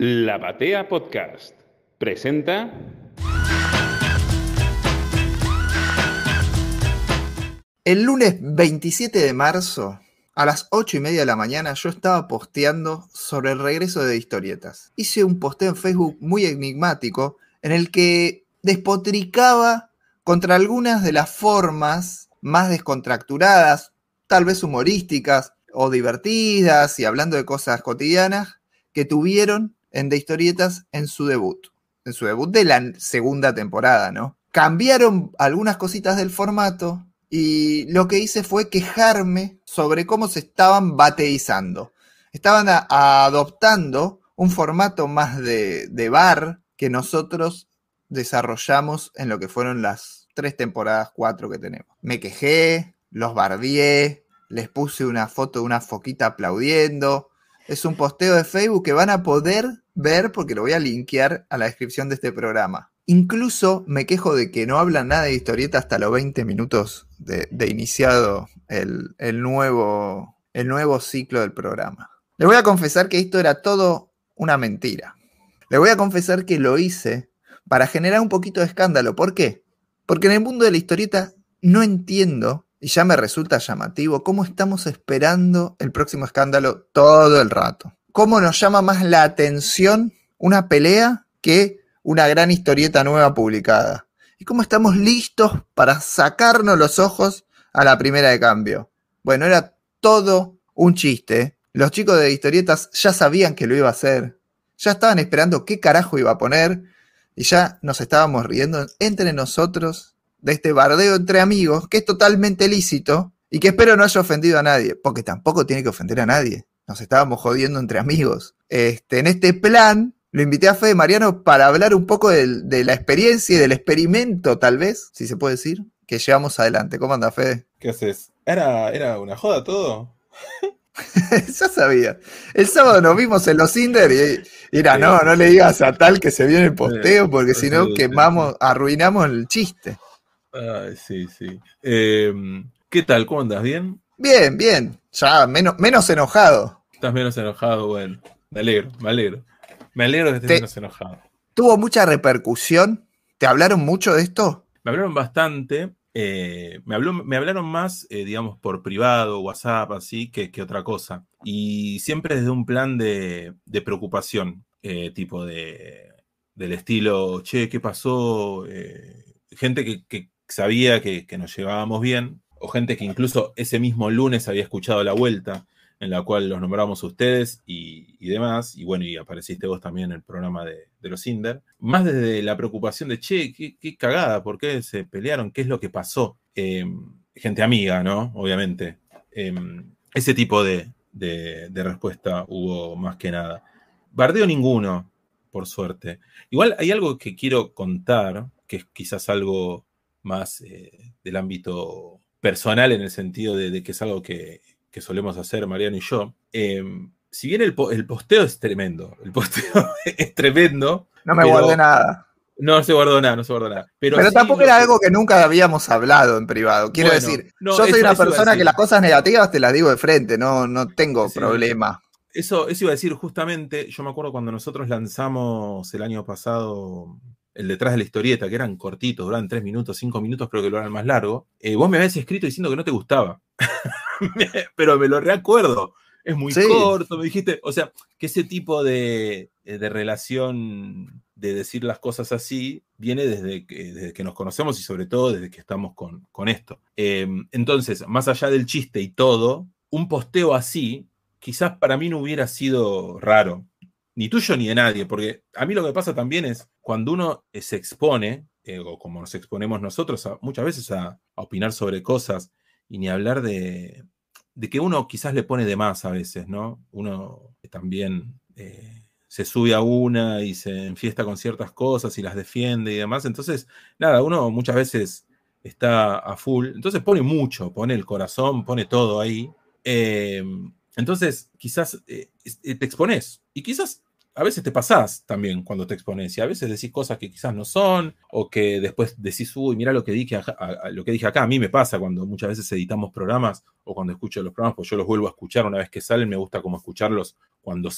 La Batea Podcast presenta. El lunes 27 de marzo, a las 8 y media de la mañana, yo estaba posteando sobre el regreso de historietas. Hice un posteo en Facebook muy enigmático en el que despotricaba contra algunas de las formas más descontracturadas, tal vez humorísticas o divertidas y hablando de cosas cotidianas que tuvieron en De Historietas en su debut, en su debut de la segunda temporada, ¿no? Cambiaron algunas cositas del formato y lo que hice fue quejarme sobre cómo se estaban bateizando. Estaban adoptando un formato más de, de bar que nosotros desarrollamos en lo que fueron las tres temporadas, cuatro que tenemos. Me quejé, los bardié, les puse una foto de una foquita aplaudiendo. Es un posteo de Facebook que van a poder ver porque lo voy a linkear a la descripción de este programa. Incluso me quejo de que no hablan nada de historieta hasta los 20 minutos de, iniciado el nuevo, el nuevo ciclo del programa. Le voy a confesar que esto era todo una mentira. Le voy a confesar que lo hice para generar un poquito de escándalo. ¿Por qué? Porque en el mundo de la historieta no entiendo, y ya me resulta llamativo, cómo estamos esperando el próximo escándalo todo el rato. ¿Cómo nos llama más la atención una pelea que una gran historieta nueva publicada? Y cómo estamos listos para sacarnos los ojos a la primera de cambio. Bueno, era todo un chiste. Los chicos de historietas ya sabían que lo iba a hacer. Ya estaban esperando qué carajo iba a poner. Y ya nos estábamos riendo entre nosotros de este bardeo entre amigos, que es totalmente lícito y que espero no haya ofendido a nadie, porque tampoco tiene que ofender a nadie. Nos estábamos jodiendo entre amigos. Este, en este plan, lo invité a Fede Mariano para hablar un poco de, la experiencia y del experimento, tal vez, si se puede decir, que llevamos adelante. ¿Cómo anda, Fede? ¿Qué haces? ¿Era, era una joda todo? ya sabía. El sábado nos vimos en los Inder y, y era, Sí. no, no le digas a tal que se viene el posteo, porque Sí, si no sí. quemamos, arruinamos el chiste. Ay, sí, sí. Eh, ¿Qué tal? ¿Cómo andas? ¿Bien? Bien, bien. Ya menos, menos enojado. ¿Estás menos enojado? Bueno, me alegro, me alegro. Me alegro que estés Te- menos enojado. ¿Tuvo mucha repercusión? ¿Te hablaron mucho de esto? Me hablaron bastante. eh, me, habló, me hablaron más, eh, digamos, por privado, WhatsApp, así, que, que otra cosa. Y siempre desde un plan de, de preocupación, eh, tipo de, del estilo, che, ¿qué pasó? Gente que, que sabía que, que nos llevábamos bien, o gente que incluso ese mismo lunes había escuchado la vuelta, en la cual los nombramos ustedes y, demás, y bueno, y apareciste vos también en el programa de, los Inder, más desde la preocupación de, che, qué, cagada, ¿por qué se pelearon? ¿Qué es lo que pasó? Eh, gente amiga, ¿no? Obviamente. Eh, ese tipo de, de- de respuesta hubo más que nada. Bardeo ninguno, por suerte. Igual hay algo que quiero contar, que es quizás algo más eh, del ámbito personal en el sentido de, de que es algo que, que solemos hacer Mariano y yo. Eh, si bien el, po- el posteo es tremendo, el posteo es tremendo, No me guardé nada. no se guardó nada, no se guardó nada. Pero, Pero tampoco era algo que nunca habíamos hablado en privado. Quiero Bueno, decir, no, yo soy una persona que las cosas negativas te las digo de frente, no, no tengo Sí. problema. Eso, eso iba a decir justamente, yo me acuerdo cuando nosotros lanzamos el año pasado el detrás de la historieta, que eran cortitos, duraban tres minutos, cinco minutos, creo que lo eran más largo. eh, vos me habías escrito diciendo que no te gustaba. Pero me lo recuerdo. Es muy Sí. corto, me dijiste. O sea, que ese tipo de, eh, de relación de decir las cosas así viene desde que, desde que nos conocemos y sobre todo desde que estamos con, con esto. Eh, entonces, más allá del chiste y todo, un posteo así quizás para mí no hubiera sido raro, ni tuyo ni de nadie, porque a mí lo que pasa también es cuando uno eh, se expone, eh, o como nos exponemos nosotros a- muchas veces a, a opinar sobre cosas y ni hablar de, de que uno quizás le pone de más a veces, ¿no? Uno también eh, se sube a una y se enfiesta con ciertas cosas y las defiende y demás, entonces, nada, uno muchas veces está a full, entonces pone mucho, pone el corazón, pone todo ahí. Eh, entonces, quizás eh, eh, te expones y quizás a veces te pasás también cuando te expones y a veces decís cosas que quizás no son o que después decís, uy, mira lo que dije, acá, lo que dije acá. A mí me pasa cuando muchas veces editamos programas o cuando escucho los programas, pues yo los vuelvo a escuchar una vez que salen, me gusta como escucharlos cuando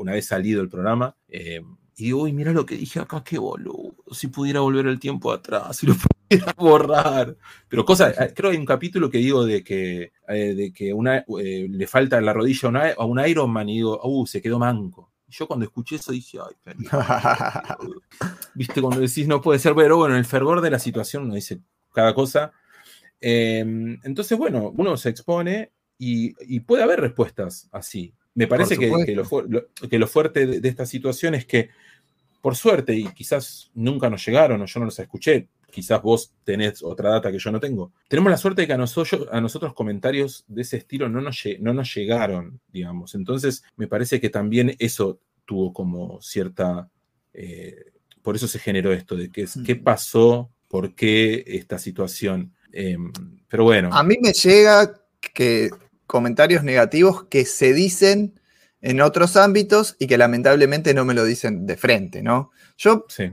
una vez salido el programa. Eh, y digo, uy, mira lo que dije acá, qué boludo. Si pudiera volver el tiempo atrás, si lo pudiera borrar. Pero cosas, eh, creo que hay un capítulo que digo de que, eh, de que una, le falta la rodilla a, un Iron Man y digo, uh, se quedó manco yo cuando escuché eso dije, ay, viste, cuando decís no puede ser, pero bueno, en el fervor de la situación uno dice cada cosa. Em, entonces, bueno, uno se expone y, puede haber respuestas así. Me parece que, lo, fuerte de, esta situación es que, por suerte, y quizás nunca nos llegaron o yo no los escuché, quizás vos tenés otra data que yo no tengo. Tenemos la suerte de que a nosotros, a nosotros comentarios de ese estilo no nos, no nos llegaron, digamos. Entonces, me parece que también eso tuvo como cierta... Eh, por eso se generó esto, de qué, qué pasó, por qué esta situación. Em, pero bueno. A mí me llega que comentarios negativos que se dicen en otros ámbitos y que lamentablemente no me lo dicen de frente, ¿no? Yo sí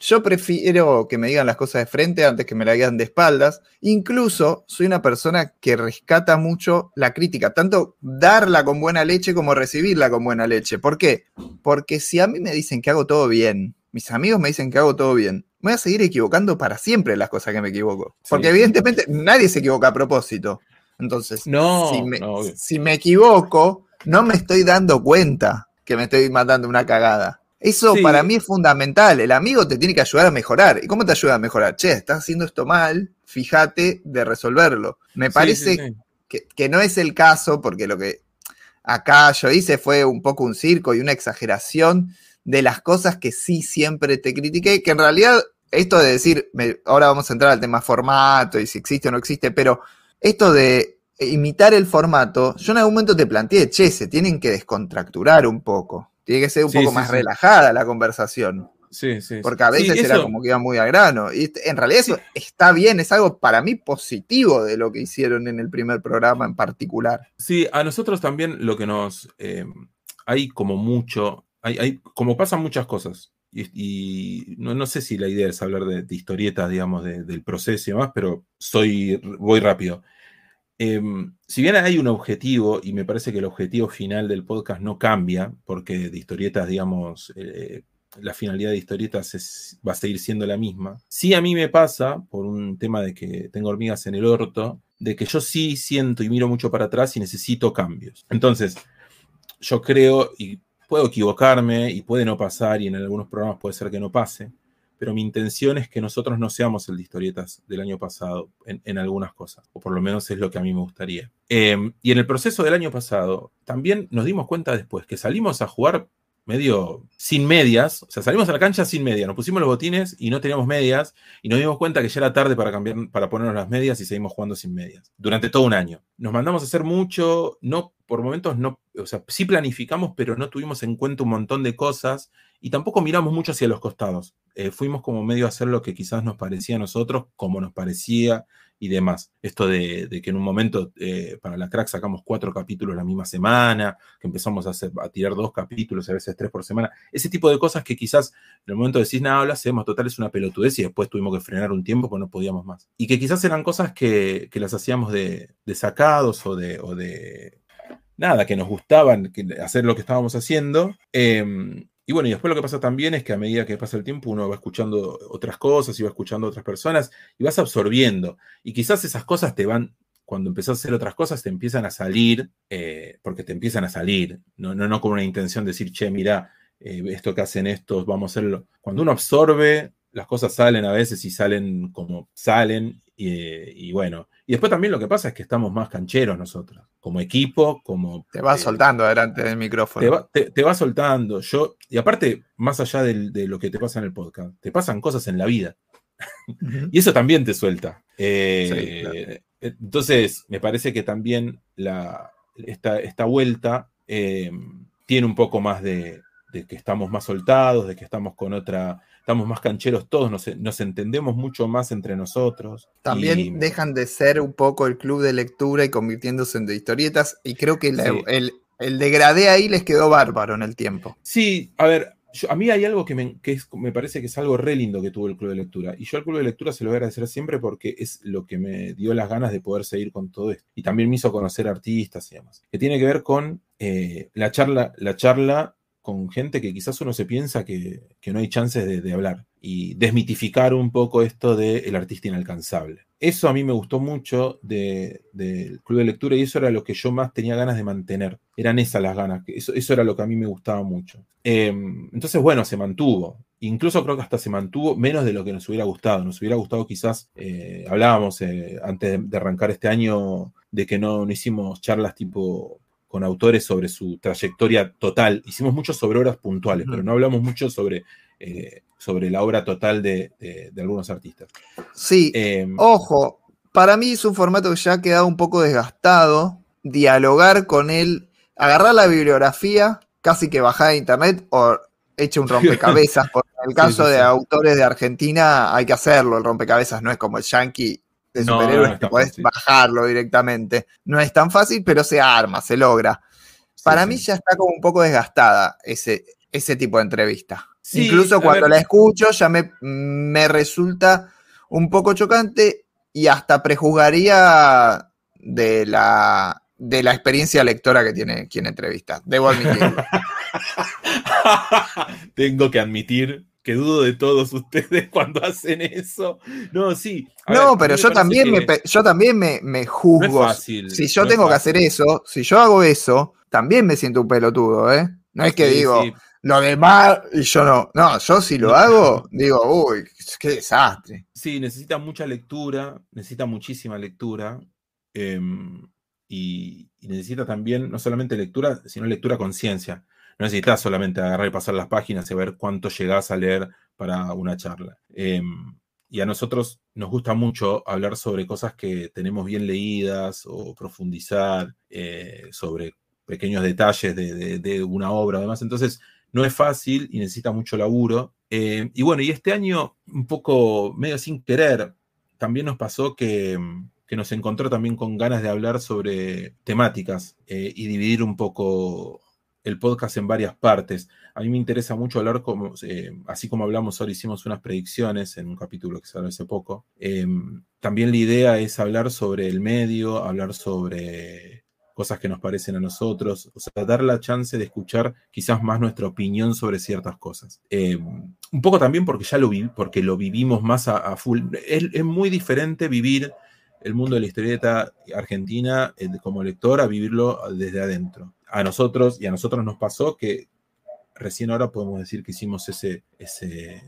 yo prefiero que me digan las cosas de frente antes que me la digan de espaldas. Incluso soy una persona que rescata mucho la crítica, tanto darla con buena leche como recibirla con buena leche. ¿Por qué? Porque si a mí me dicen que hago todo bien, mis amigos me dicen que hago todo bien, me voy a seguir equivocando para siempre las cosas que me equivoco. Porque evidentemente nadie se equivoca a propósito. Entonces, no, si, me, si me equivoco, no me estoy dando cuenta que me estoy mandando una cagada. Eso para mí es fundamental. El amigo te tiene que ayudar a mejorar. ¿Y cómo te ayuda a mejorar? Che, estás haciendo esto mal, fíjate de resolverlo. Me parece que, no es el caso, porque lo que acá yo hice fue un poco un circo y una exageración de las cosas que sí siempre te critiqué, que en realidad esto de decir, ahora vamos a entrar al tema formato y si existe o no existe, pero esto de imitar el formato, yo en algún momento te planteé, che, se tienen que descontracturar un poco. Tiene que ser un poco más relajada la conversación. Sí, sí. Porque a veces era como que iba muy a grano. Y en realidad eso está bien, es algo para mí positivo de lo que hicieron en el primer programa en particular. Sí, a nosotros también lo que nos. Eh, hay como mucho. Hay, como pasan muchas cosas. Y, no, sé si la idea es hablar de, historietas, digamos, del proceso y demás, pero soy, voy rápido. Em, si bien hay un objetivo, y me parece que el objetivo final del podcast no cambia, porque de historietas, digamos, eh, la finalidad de historietas va a seguir siendo la misma. Sí a mí me pasa, por un tema de que tengo hormigas en el orto, de que yo sí siento y miro mucho para atrás y necesito cambios. Entonces, yo creo, y puedo equivocarme, y puede no pasar, y en algunos programas puede ser que no pase, pero mi intención es que nosotros no seamos el de historietas del año pasado en, algunas cosas, o por lo menos es lo que a mí me gustaría. Em, y en el proceso del año pasado, también nos dimos cuenta después que salimos a jugar medio sin medias, o sea, salimos a la cancha sin medias, nos pusimos los botines y no teníamos medias, y nos dimos cuenta que ya era tarde para cambiar, para ponernos las medias y seguimos jugando sin medias, durante todo un año. Nos mandamos a hacer mucho, no, por momentos no, o sea, sí planificamos, pero no tuvimos en cuenta un montón de cosas, y tampoco miramos mucho hacia los costados. Eh, fuimos como medio a hacer lo que quizás nos parecía a nosotros, como nos parecía y demás. Esto de, que en un momento eh, para la crack sacamos cuatro capítulos la misma semana, que empezamos a, hacer, a tirar dos capítulos, a veces tres por semana. Ese tipo de cosas que quizás en el momento decís, nada, lo hacemos, total, es una pelotudez y después tuvimos que frenar un tiempo porque no podíamos más. Y que quizás eran cosas que, las hacíamos de, sacados o de, o de nada, que nos gustaban hacer lo que estábamos haciendo. Em, y bueno, y después lo que pasa también es que a medida que pasa el tiempo uno va escuchando otras cosas y va escuchando otras personas y vas absorbiendo. Y quizás esas cosas te van, cuando empezás a hacer otras cosas, te empiezan a salir, eh, porque te empiezan a salir, no, no, no con una intención de decir, che, mira, eh, esto que hacen estos, vamos a hacerlo. Cuando uno absorbe, las cosas salen a veces y salen como salen y, bueno, y después también lo que pasa es que estamos más cancheros nosotros, como equipo, como... Te vas eh, soltando delante del micrófono. Te vas soltando. Yo, y aparte, más allá de lo que te pasa en el podcast, te pasan cosas en la vida. y eso también te suelta. Eh, entonces, me parece que también la, esta, esta vuelta eh, tiene un poco más de, de que estamos más soltados, de que estamos con otra estamos más cancheros todos, nos, entendemos mucho más entre nosotros. También dejan de ser un poco el club de lectura y convirtiéndose en de historietas, y creo que el degradé ahí les quedó bárbaro en el tiempo. Sí, a ver, a mí hay algo que, me, me, parece que es algo re lindo que tuvo el club de lectura. Y yo al club de lectura se lo voy a agradecer siempre porque es lo que me dio las ganas de poder seguir con todo esto. Y también me hizo conocer artistas y demás. Que tiene que ver con eh, la charla, la charla con gente que quizás uno se piensa que, no hay chances de, hablar y desmitificar un poco esto del artista inalcanzable. Eso a mí me gustó mucho del club de lectura y eso era lo que yo más tenía ganas de mantener. Eran esas las ganas, eso, eso era lo que a mí me gustaba mucho. Em, entonces, bueno, se mantuvo. Incluso creo que hasta se mantuvo menos de lo que nos hubiera gustado. Nos hubiera gustado quizás, eh, hablábamos eh, antes de, arrancar este año de que no hicimos charlas tipo con autores sobre su trayectoria total. Hicimos mucho sobre obras puntuales, pero no hablamos mucho sobre, eh, sobre la obra total de, algunos artistas. Sí, em, ojo, para mí es un formato que ya ha quedado un poco desgastado. Dialogar con él, agarrar la bibliografía, casi que bajar de internet o eche un rompecabezas. Porque en el caso de autores de Argentina hay que hacerlo. El rompecabezas no es como el yankee de superhéroes que podés bajarlo directamente. No es tan fácil, pero se arma, se logra. Para mí ya está como un poco desgastada ese, ese tipo de entrevista. Incluso cuando la escucho ya me, me resulta un poco chocante y hasta prejuzgaría de la, de la experiencia lectora que tiene quien entrevista. Debo admitirlo. Tengo que admitir que dudo de todos ustedes cuando hacen eso. No, sí. no, pero yo también, me, yo también me, juzgo. si yo tengo que hacer eso, si yo hago eso, también me siento un pelotudo, ¿eh? No es que digo, lo demás y yo no. No, yo si lo hago, digo, uy, qué desastre. Sí, necesita mucha lectura, necesita muchísima lectura. Em, y, y, necesita también, no solamente lectura, sino lectura conciencia. No necesitas solamente agarrar y pasar las páginas y ver cuánto llegás a leer para una charla. Em, y a nosotros nos gusta mucho hablar sobre cosas que tenemos bien leídas o profundizar eh, sobre pequeños detalles de, una obra o demás. Entonces, no es fácil y necesita mucho laburo. Em, y bueno, y este año, un poco medio sin querer, también nos pasó que, nos encontró también con ganas de hablar sobre temáticas eh, y dividir un poco el podcast en varias partes. A mí me interesa mucho hablar como, eh, así como hablamos ahora, hicimos unas predicciones en un capítulo que salió hace poco. Em, también la idea es hablar sobre el medio, hablar sobre cosas que nos parecen a nosotros, o sea, dar la chance de escuchar quizás más nuestra opinión sobre ciertas cosas. Em, un poco también porque ya lo, vi, porque lo vivimos más a, full. Es, muy diferente vivir el mundo de la historieta argentina eh, como lector a vivirlo desde adentro a nosotros y a nosotros nos pasó que recién ahora podemos decir que hicimos ese, ese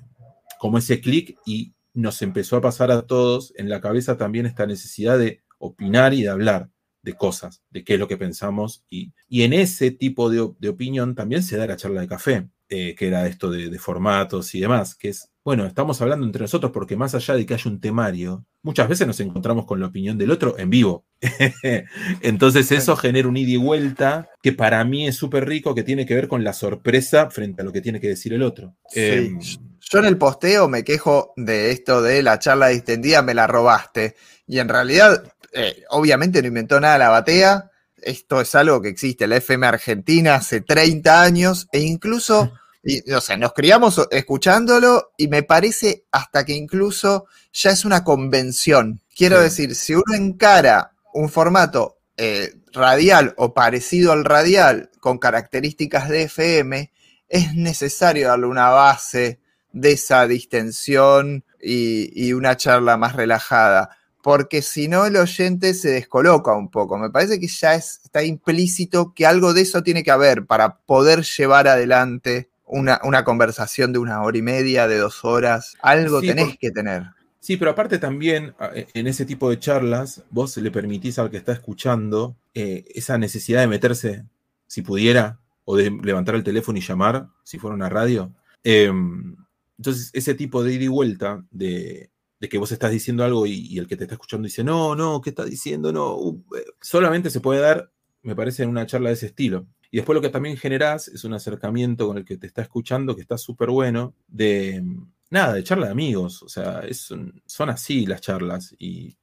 como ese clic y nos empezó a pasar a todos en la cabeza también esta necesidad de opinar y de hablar de cosas, de qué es lo que pensamos. Y, y en ese tipo de, de, opinión también se da la charla de café, eh, que era esto de, de, formatos y demás, que es, bueno, estamos hablando entre nosotros porque más allá de que haya un temario, muchas veces nos encontramos con la opinión del otro en vivo. Entonces eso genera un ida y vuelta que para mí es súper rico, que tiene que ver con la sorpresa frente a lo que tiene que decir el otro. Em, Yo en el posteo me quejo de esto de la charla distendida, me la robaste. Y en realidad, eh, obviamente no inventó nada la batea. Esto es algo que existe la FM Argentina hace 30 años e incluso y, o sea, nos criamos escuchándolo y me parece hasta que incluso ya es una convención. Quiero decir, si uno encara un formato eh, radial o parecido al radial con características de FM, es necesario darle una base de esa distensión y, y una charla más relajada porque si no el oyente se descoloca un poco. Me parece que ya está implícito que algo de eso tiene que haber para poder llevar adelante una, conversación de una hora y media, de dos horas, algo tenés que tener. Sí, pero aparte también e, en ese tipo de charlas, vos le permitís al que está escuchando eh, esa necesidad de meterse, si pudiera, o de levantar el teléfono y llamar, si fuera una radio. Em, entonces, ese tipo de ida y vuelta, de, que vos estás diciendo algo y, el que te está escuchando dice, no, no, ¿qué está diciendo? No, uh, eh", solamente se puede dar, me parece, en una charla de ese estilo. Y después lo que también generás es un acercamiento con el que te está escuchando, que está súper bueno, de, nada, de charla de amigos. O sea, son así las charlas. Y,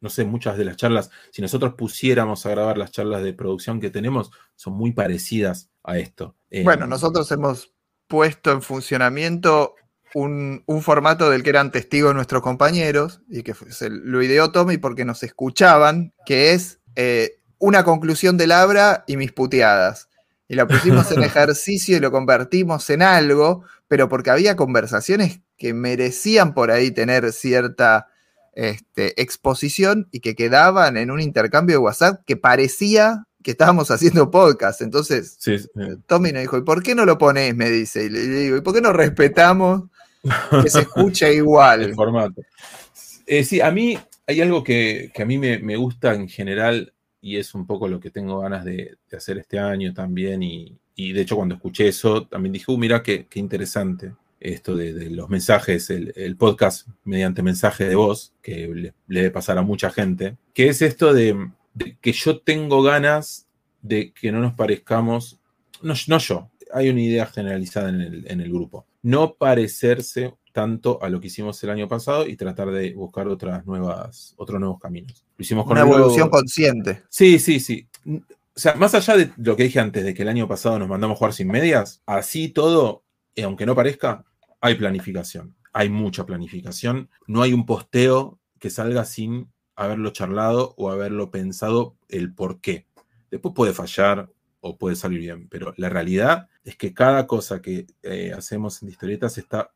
no sé, muchas de las charlas, si nosotros pusiéramos a grabar las charlas de producción que tenemos, son muy parecidas a esto. Bueno, eh, nosotros hemos puesto en funcionamiento un, formato del que eran testigos nuestros compañeros y que lo ideó Tommy porque nos escuchaban, que es eh, una conclusión de Labra y mis puteadas. Y la pusimos en ejercicio y lo convertimos en algo, pero porque había conversaciones que merecían por ahí tener cierta este, exposición y que quedaban en un intercambio de WhatsApp que parecía que estábamos haciendo podcast. Entonces, eh, Tommy nos dijo, ¿y por qué no lo pones? Me dice. Y le digo, ¿y por qué no respetamos que se escuche igual? El formato. Eh, sí, a mí hay algo que, a mí me, gusta en general y es un poco lo que tengo ganas de, hacer este año también. Y, de hecho, cuando escuché eso, también dije, uh, mira qué, interesante esto de, los mensajes, el, podcast mediante mensaje de voz, que le, debe pasar a mucha gente, que es esto de, que yo tengo ganas de que no nos parezcamos, no, no yo, hay una idea generalizada en el, en el grupo, no parecerse tanto a lo que hicimos el año pasado y tratar de buscar otras nuevas, otros nuevos caminos. Lo hicimos con una evolución consciente. Sí, sí, sí. O sea, más allá de lo que dije antes, de que el año pasado nos mandamos a jugar sin medias, así todo, eh, aunque no parezca, hay planificación. Hay mucha planificación. No hay un posteo que salga sin haberlo charlado o haberlo pensado el por qué. Después puede fallar puede salir bien, pero la realidad es que cada cosa que eh, hacemos en historietas está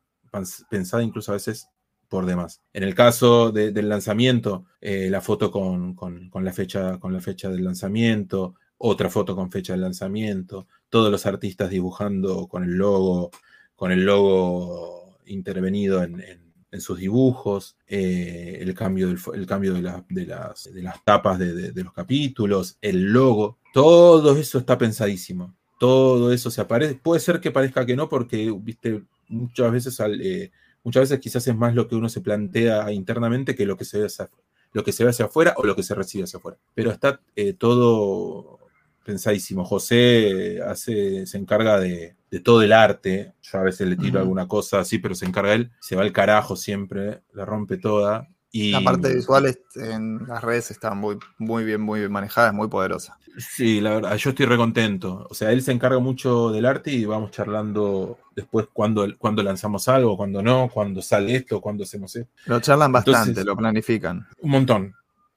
pensada incluso a veces por demás. En el caso del lanzamiento, eh, la foto con, la fecha, con la fecha del lanzamiento, otra foto con fecha del lanzamiento, todos los artistas dibujando con el logo, con el logo intervenido en, sus dibujos, eh, el cambio, del, el cambio de, las, de, las, tapas de, los capítulos, el logo, todo eso está pensadísimo. Todo eso se aparece. Puede ser que parezca que no, porque, viste, muchas veces, eh, muchas veces quizás es más lo que uno se plantea internamente que lo que se ve hacia, lo que se ve hacia afuera o lo que se recibe hacia afuera. Pero está eh, todo pensadísimo. José hace, se encarga de, todo el arte. Yo a veces le tiro alguna cosa así, pero se encarga él. Se va al carajo siempre, la rompe toda. Y, la parte visual en las redes está muy, muy bien, muy bien manejada, es muy poderosa. Sí, la verdad, yo estoy recontento. O sea, él se encarga mucho del arte y vamos charlando después cuando, cuando lanzamos algo, cuando no, cuando sale esto, cuando hacemos esto. Lo charlan bastante, lo planifican. Un montón.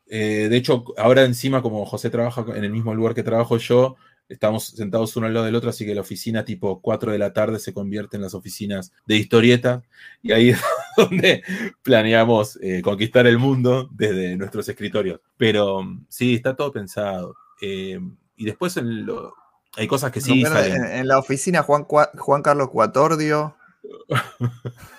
Eh, de hecho, ahora encima, como José trabaja en el mismo lugar que trabajo yo, estamos sentados uno al lado del otro, así que la oficina tipo 4 de la tarde se convierte en las oficinas de historieta y ahí es donde planeamos eh, conquistar el mundo desde nuestros escritorios. Pero sí, está todo pensado. Eh, y después hay cosas que sí. En, la oficina Juan, Juan Carlos Cuatordio.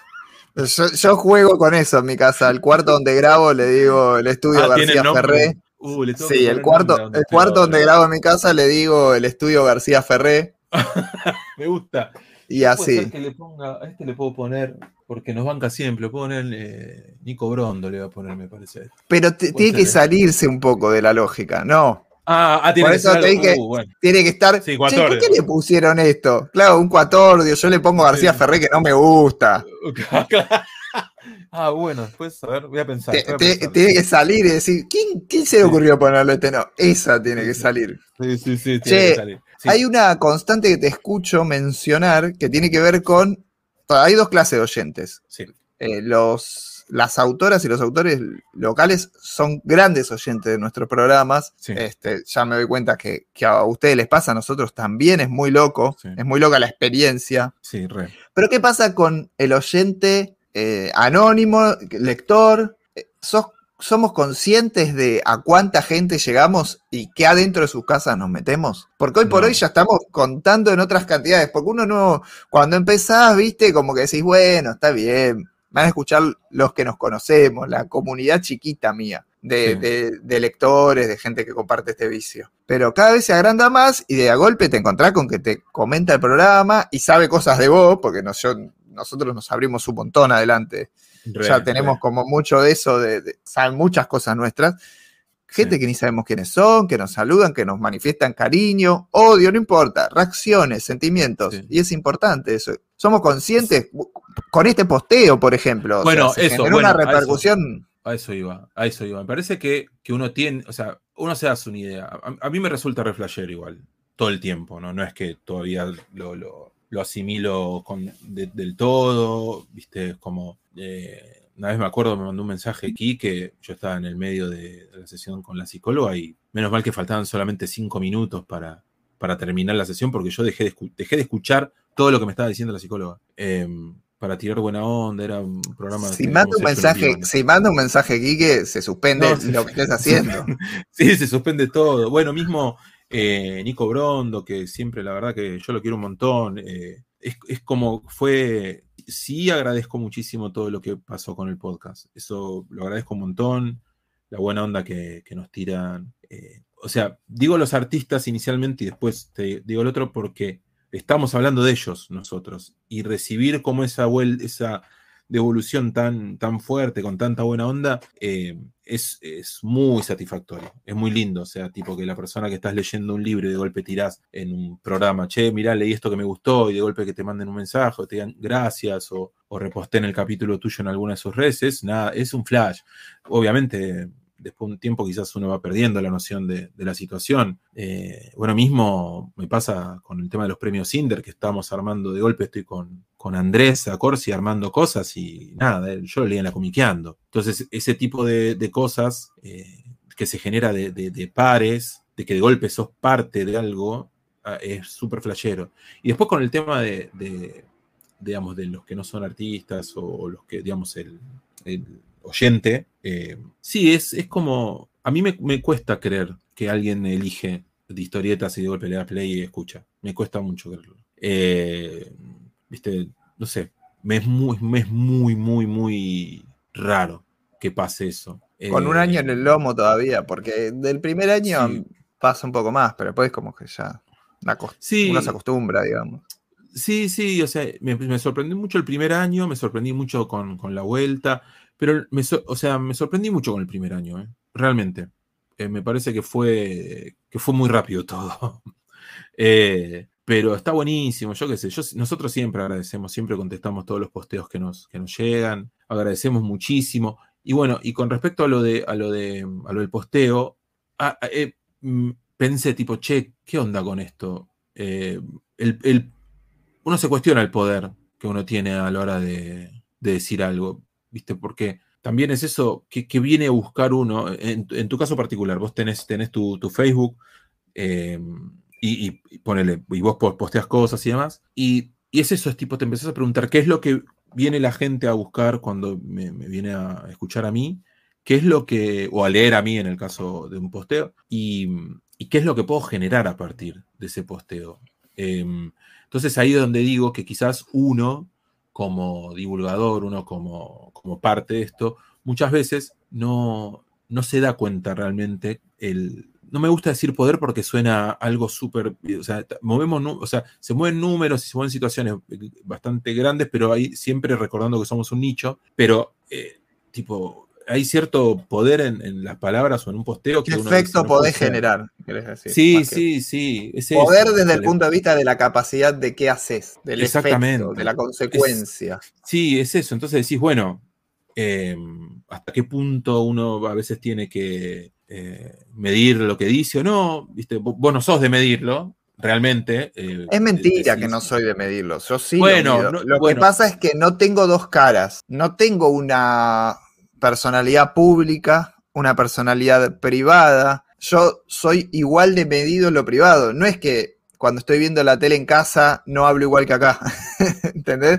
Yo, juego con eso en mi casa. El cuarto donde grabo le digo el estudio ah, García Ferré. Uh, sí, el cuarto, el cuarto donde grabo en mi casa le digo el estudio García Ferré. Me gusta. Y así. a este le puedo poner, porque nos banca siempre, le puedo poner eh, Nico Brondo, le voy a poner, me parece. Pero tiene que ¿eh? salirse un poco de la lógica, ¿no. Ah, ah tiene Por eso que, que uh, tiene que estar. Sí, ¿Por qué le pusieron esto? Claro, un cuatordio. Yo le pongo García Ferré que no me gusta. Ah, bueno, después, a ver, voy a pensar. tiene que salir y decir, ¿quién, se le ocurrió ponerle este no? Esa tiene que salir. Sí, sí, sí, tiene que salir. Hay una constante que te escucho mencionar que tiene que ver con. Hay dos clases de oyentes. Sí. Eh, los, las autoras y los autores locales son grandes oyentes de nuestros programas. Este, ya me doy cuenta que, a ustedes les pasa, a nosotros también es muy loco. Es muy loca la experiencia. Sí, re. Pero ¿qué pasa con el oyente eh, anónimo, lector, eh, somos conscientes de a cuánta gente llegamos y qué adentro de sus casas nos metemos. Porque hoy por hoy ya estamos contando en otras cantidades. Porque uno no, cuando empezás, viste, como que decís, bueno, está bien, van a escuchar los que nos conocemos, la comunidad chiquita mía. De, lectores, de gente que comparte este vicio. Pero cada vez se agranda más y de a golpe te encontrás con que te comenta el programa y sabe cosas de vos, porque no, yo nosotros nos abrimos un montón adelante. ya tenemos como mucho de eso, de, saben muchas cosas nuestras. Gente que ni sabemos quiénes son, que nos saludan, que nos manifiestan cariño, odio, no importa, reacciones, sentimientos. Y es importante eso. Somos conscientes, con este posteo, por ejemplo. Bueno, se eso, bueno, una a eso. repercusión. A eso iba, a eso iba. Me parece que, que uno tiene, o sea, uno se hace una idea. A, a mí me resulta reflejero igual, todo el tiempo, ¿no? No es que todavía lo, lo, lo asimilo con, de- del todo, viste, como... eh, una vez me acuerdo, me mandó un mensaje aquí que yo estaba en el medio de, la sesión con la psicóloga y menos mal que faltaban solamente cinco minutos para, para terminar la sesión porque yo dejé de, dejé de escuchar todo lo que me estaba diciendo la psicóloga. Em, para tirar buena onda, era un programa... Si manda un mensaje, si manda un mensaje, Quique, se suspende No, lo que estés haciendo. Sí, se suspende todo. Bueno, mismo eh, Nico Brondo, que siempre la verdad que yo lo quiero un montón. eh, es, como fue. Sí, agradezco muchísimo todo lo que pasó con el podcast. Eso lo agradezco un montón. La buena onda que, nos tiran. eh, o sea, digo los artistas inicialmente y después te digo el otro porque estamos hablando de ellos nosotros. Y recibir como esa, vuel- esa devolución tan, tan fuerte, con tanta buena onda, eh, es, es muy satisfactorio, es muy lindo. O sea, tipo que la persona que estás leyendo un libro y de golpe tirás en un programa, che, mirá, leí esto que me gustó, y de golpe que te manden un mensaje, o te digan gracias, o, o reposteen el capítulo tuyo en alguna de sus redes, nada, es un flash. Obviamente. Después de un tiempo quizás uno va perdiendo la noción de, la situación. Eh, bueno, mismo me pasa con el tema de los premios Cinder, que estábamos armando de golpe, estoy con, con Andrés Acorsi armando cosas y nada, yo lo leía en la comiqueando. Entonces, ese tipo de, cosas eh, que se genera de, pares, de que de golpe sos parte de algo, ah, es súper flashero. Y después con el tema de, de, digamos, de los que no son artistas o, los que, digamos, el oyente, eh, sí, es, es como, a mí me, me cuesta creer que alguien elige de historietas y de golpe le da play y escucha. Me cuesta mucho creerlo. Eh, Viste, no sé, me es muy, me es muy, muy, muy raro que pase eso. Con un Eh, año en el lomo todavía, porque del primer año Sí. pasa un poco más, pero después como que ya la cos- Sí. uno se acostumbra, digamos. Sí, sí, o sea, me, me sorprendí mucho el primer año, me sorprendí mucho con, con la vuelta, pero me, o sea, me sorprendí mucho con el primer año, ¿eh? realmente. Eh, me parece que fue, que fue muy rápido todo. Eh, pero está buenísimo, yo qué sé, nosotros siempre agradecemos, siempre contestamos todos los posteos que nos, que nos llegan, agradecemos muchísimo. Y bueno, y con respecto a lo de, a lo de, a lo del posteo, ah, eh, mm, pensé tipo, che, ¿qué onda con esto? El, el- uno se cuestiona el poder que uno tiene a la hora de, de decir algo, ¿viste? Porque también es eso que, viene a buscar uno, en, en tu caso particular, vos tenés, tenés tu, tu Facebook eh, y, y- y ponele, y vos po- posteas cosas y demás, y, y es eso, es tipo, te empezás a preguntar qué es lo que viene la gente a buscar cuando me, me viene a escuchar a mí, qué es lo que, o a leer a mí en el caso de un posteo, y, y qué es lo que puedo generar a partir de ese posteo. Em, entonces ahí es donde digo que quizás uno, como divulgador, uno como, como parte de esto, muchas veces no, no se da cuenta realmente el... No me gusta decir poder porque suena algo súper... O sea, movemos, o sea, se mueven números y se mueven situaciones bastante grandes, pero ahí siempre recordando que somos un nicho, pero eh, tipo, hay cierto poder en, en las palabras o en un posteo ¿Qué que uno efecto "No puede podés ser". generar? decir, Sí, sí, sí. es Poder eso, desde el punto de vista de la capacidad de qué haces, del Exactamente. efecto, de la consecuencia. Sí, es eso. Entonces decís, bueno, eh, ¿hasta qué punto uno a veces tiene que eh, medir lo que dice o no? ¿Viste? Vo- Vos no sos de medirlo, realmente. eh, Es mentira que no soy de medirlo. Yo sí. Bueno, lo, no- Lo bueno. que pasa es que no tengo dos caras. No tengo una personalidad pública, una personalidad privada. Yo soy igual de medido en lo privado. No es que cuando estoy viendo la tele en casa no hablo igual que acá. ¿Entendés?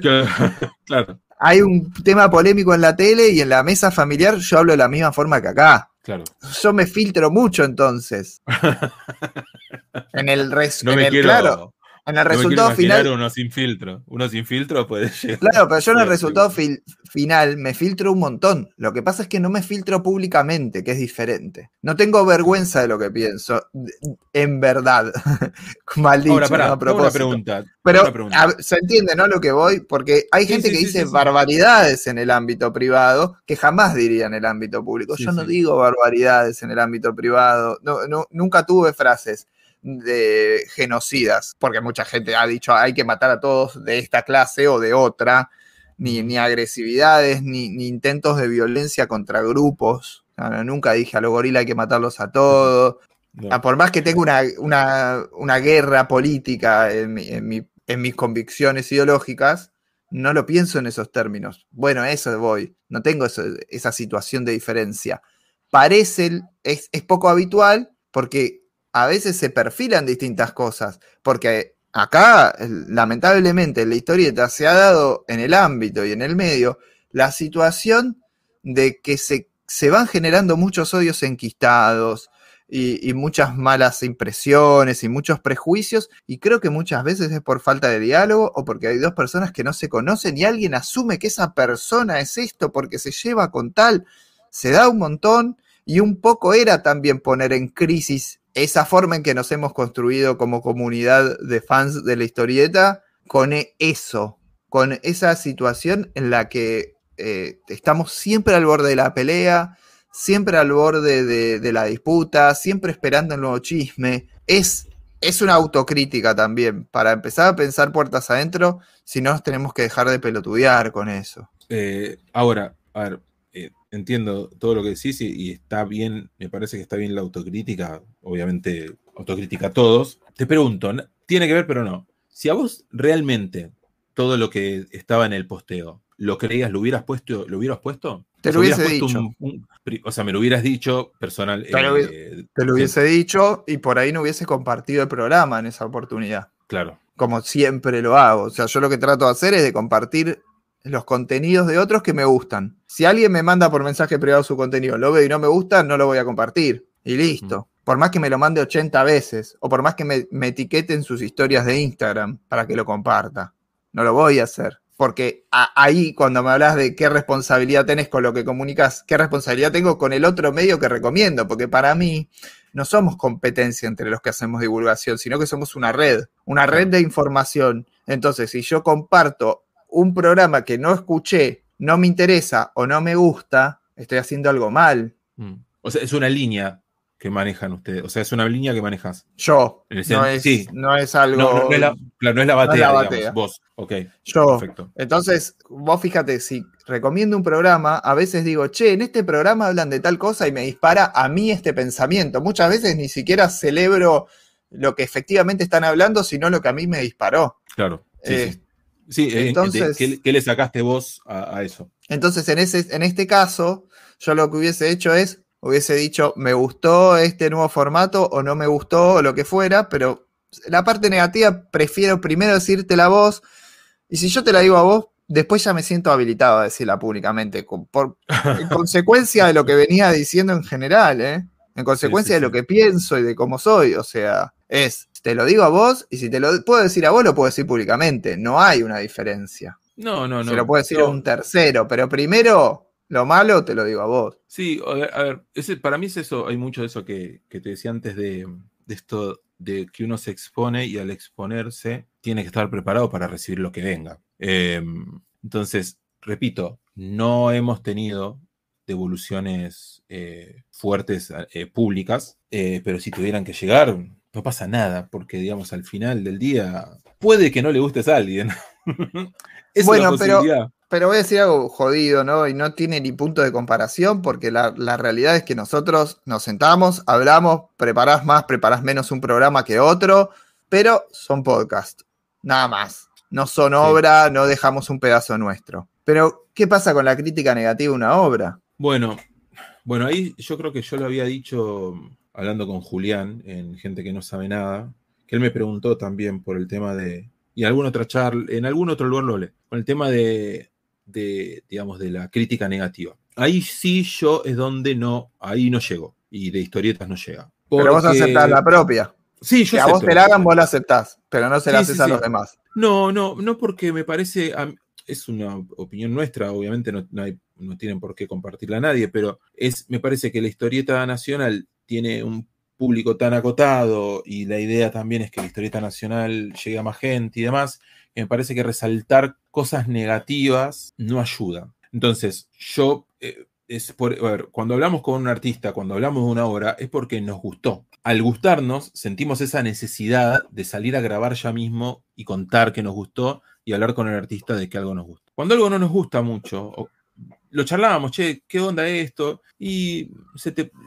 claro, Hay un tema polémico en la tele y en la mesa familiar yo hablo de la misma forma que acá. claro. Yo me filtro mucho entonces. En el, res- No me el- quiero, claro, en el me resultado final. uno sin filtro. Uno sin filtro puede llegar. Claro, pero yo en el resultado fil- final me filtro un montón. Lo que pasa es que no me filtro públicamente, que es diferente. No tengo vergüenza de lo que pienso, en verdad. Mal dicho, Ahora, pará, ¿no? A una pregunta. Pero una pregunta. a- se entiende, ¿no? Lo que voy, porque hay Sí, gente sí, que sí, dice barbaridades en el ámbito privado que jamás diría en el ámbito público. Yo no digo barbaridades en el ámbito privado. No, no- nunca tuve frases de genocidas, porque mucha gente ha dicho hay que matar a todos de esta clase o de otra. ni, ni agresividades, ni, ni intentos de violencia contra grupos. No, no, nunca dije a los gorilas hay que matarlos a todos. No. Ah, Por más que tenga una, una- una guerra política en, mi- en mi- en mis convicciones ideológicas, no lo pienso en esos términos. Bueno, a eso voy. No tengo eso- esa situación de diferencia. Parece, es, es poco habitual porque a veces se perfilan distintas cosas. Porque acá, lamentablemente, en la historieta se ha dado en el ámbito y en el medio la situación de que se, se van generando muchos odios enquistados, y, y muchas malas impresiones y muchos prejuicios, y creo que muchas veces es por falta de diálogo o porque hay dos personas que no se conocen y alguien asume que esa persona es esto porque se lleva con tal, se da un montón y un poco era también poner en crisis esa forma en que nos hemos construido como comunidad de fans de la historieta con e- eso, con esa situación en la que eh, estamos siempre al borde de la pelea, siempre al borde de, la disputa, siempre esperando el nuevo chisme. Es, es una autocrítica también, para empezar a pensar puertas adentro, si no nos tenemos que dejar de pelotudear con eso. Eh, ahora, a ver, entiendo todo lo que decís y, y está bien, me parece que está bien la autocrítica, obviamente autocrítica a todos. Te pregunto, tiene que ver pero no. Si a vos realmente todo lo que estaba en el posteo, ¿lo creías, lo hubieras puesto, lo hubieras puesto? Te lo hubiese dicho. un- un pri- o sea, me lo hubieras dicho personal. Te lo eh, Te lo sí, hubiese dicho y por ahí no hubiese compartido el programa en esa oportunidad, Claro. como siempre lo hago. O sea, yo lo que trato de hacer es de compartir los contenidos de otros que me gustan. Si alguien me manda por mensaje privado su contenido, lo veo y no me gusta, no lo voy a compartir. Y listo. Por más que me lo mande 80 veces, o por más que me, me etiquete en sus historias de Instagram para que lo comparta. No lo voy a hacer. Porque a- ahí, cuando me hablas de qué responsabilidad tenés con lo que comunicas, qué responsabilidad tengo con el otro medio que recomiendo, porque para mí no somos competencia entre los que hacemos divulgación, sino que somos una red, una red de información. Entonces, si yo comparto un programa que no escuché, no me interesa o no me gusta, estoy haciendo algo mal. Mm. O sea, es una línea que manejan ustedes. O sea, es una línea que manejas. Yo, no es, sí. no es algo... No, no, no es la, claro, no es la no es batea, la digamos, vos. Ok, yo, perfecto. Entonces, vos fíjate, si recomiendo un programa, a veces digo, che, en este programa hablan de tal cosa y me dispara a mí este pensamiento. Muchas veces ni siquiera celebro lo que efectivamente están hablando, sino lo que a mí me disparó. Claro. Sí, Eh, sí. Sí, eh, entonces- de- ¿qué, qué le sacaste vos a, a eso? Entonces, en, ese, en este caso, yo lo que hubiese hecho es, hubiese dicho, me gustó este nuevo formato o no me gustó o lo que fuera, pero la parte negativa prefiero primero decirte la voz y si yo te la digo a vos, después ya me siento habilitado a decirla públicamente, con- por, en consecuencia de lo que venía diciendo en general, ¿eh? En consecuencia sí, de lo que pienso y de cómo soy, o sea, es, te lo digo a vos y si te lo puedo decir a vos, lo puedo decir públicamente, no hay una diferencia. No, no, no. Se lo puedo decir No, a un tercero, pero primero lo malo te lo digo a vos. Sí, a ver, a ver, ese- para mí es eso, hay mucho de eso que, que te decía antes de, de esto de que uno se expone y al exponerse tiene que estar preparado para recibir lo que venga. Eh, entonces, repito, no hemos tenido devoluciones eh, fuertes eh, públicas, eh, pero si tuvieran que llegar, no pasa nada, porque digamos, al final del día, puede que no le gustes a alguien. es Bueno, una pero-. Pero voy a decir algo jodido, ¿no? Y no tiene ni punto de comparación, porque la, la realidad es que nosotros nos sentamos, hablamos, preparás más, preparás menos un programa que otro, pero son podcast, nada más. No son obra, no dejamos un pedazo nuestro. Pero, ¿qué pasa con la crítica negativa de una obra? Bueno, bueno, ahí yo creo que yo lo había dicho hablando con Julián en Gente que no sabe nada, que él me preguntó también por el tema de, y en alguna otra charla, en algún otro lugar lo hablé, con el tema de, de, digamos, de la crítica negativa. Ahí sí yo es donde no, ahí no llego, y de historietas no llega. Pero vos Porque- aceptás la propia. Sí, yo Que a vos te la hagan, vos la aceptás, pero no se la Sí, haces sí, a sí. los demás. No, no, no porque me parece, es una opinión nuestra, obviamente no, no, hay- no tienen por qué compartirla a nadie, pero es, me parece que la historieta nacional tiene un público tan acotado y la idea también es que la historieta nacional llegue a más gente y demás, que me parece que resaltar cosas negativas no ayuda. Entonces, yo, eh, es por, a ver, cuando hablamos con un artista, cuando hablamos de una obra, es porque nos gustó. Al gustarnos, sentimos esa necesidad de salir a grabar ya mismo y contar que nos gustó y hablar con el artista de que algo nos gusta. Cuando algo no nos gusta mucho, lo charlábamos, che, ¿qué onda esto? Y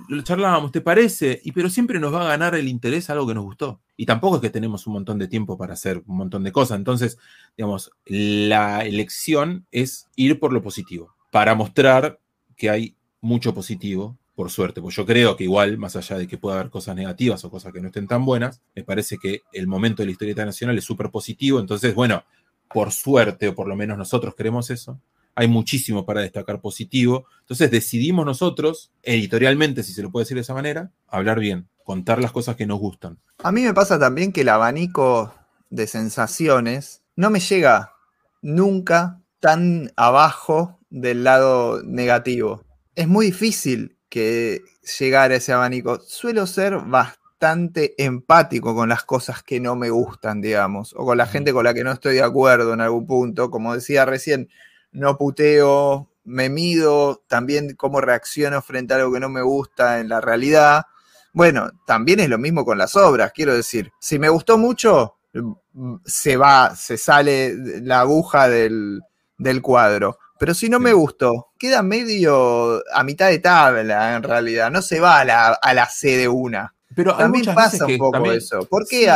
lo charlábamos, ¿te parece? Y pero siempre nos va a ganar el interés algo que nos gustó. Y tampoco es que tenemos un montón de tiempo para hacer un montón de cosas. Entonces, digamos, la elección es ir por lo positivo, para mostrar que hay mucho positivo, por suerte. Pues yo creo que igual, más allá de que pueda haber cosas negativas o cosas que no estén tan buenas, me parece que el momento de la historieta nacional es súper positivo. Entonces, bueno, por suerte, o por lo menos nosotros queremos eso, hay muchísimo para destacar positivo. Entonces decidimos nosotros, editorialmente, si se lo puede decir de esa manera, hablar bien, contar las cosas que nos gustan. A mí me pasa también que el abanico de sensaciones no me llega nunca tan abajo del lado negativo. Es muy difícil que llegar a ese abanico. Suelo ser bastante empático con las cosas que no me gustan, digamos, o con la gente con la que no estoy de acuerdo en algún punto. Como decía recién, no puteo, me mido, también cómo reacciono frente a algo que no me gusta en la realidad. Bueno, también es lo mismo con las obras, quiero decir, si me gustó mucho, se va, se sale la aguja del, cuadro. Pero si no me gustó, queda medio a mitad de tabla en realidad, no se va a la, a la C de una. Pero también pasa un poco eso. ¿Por qué,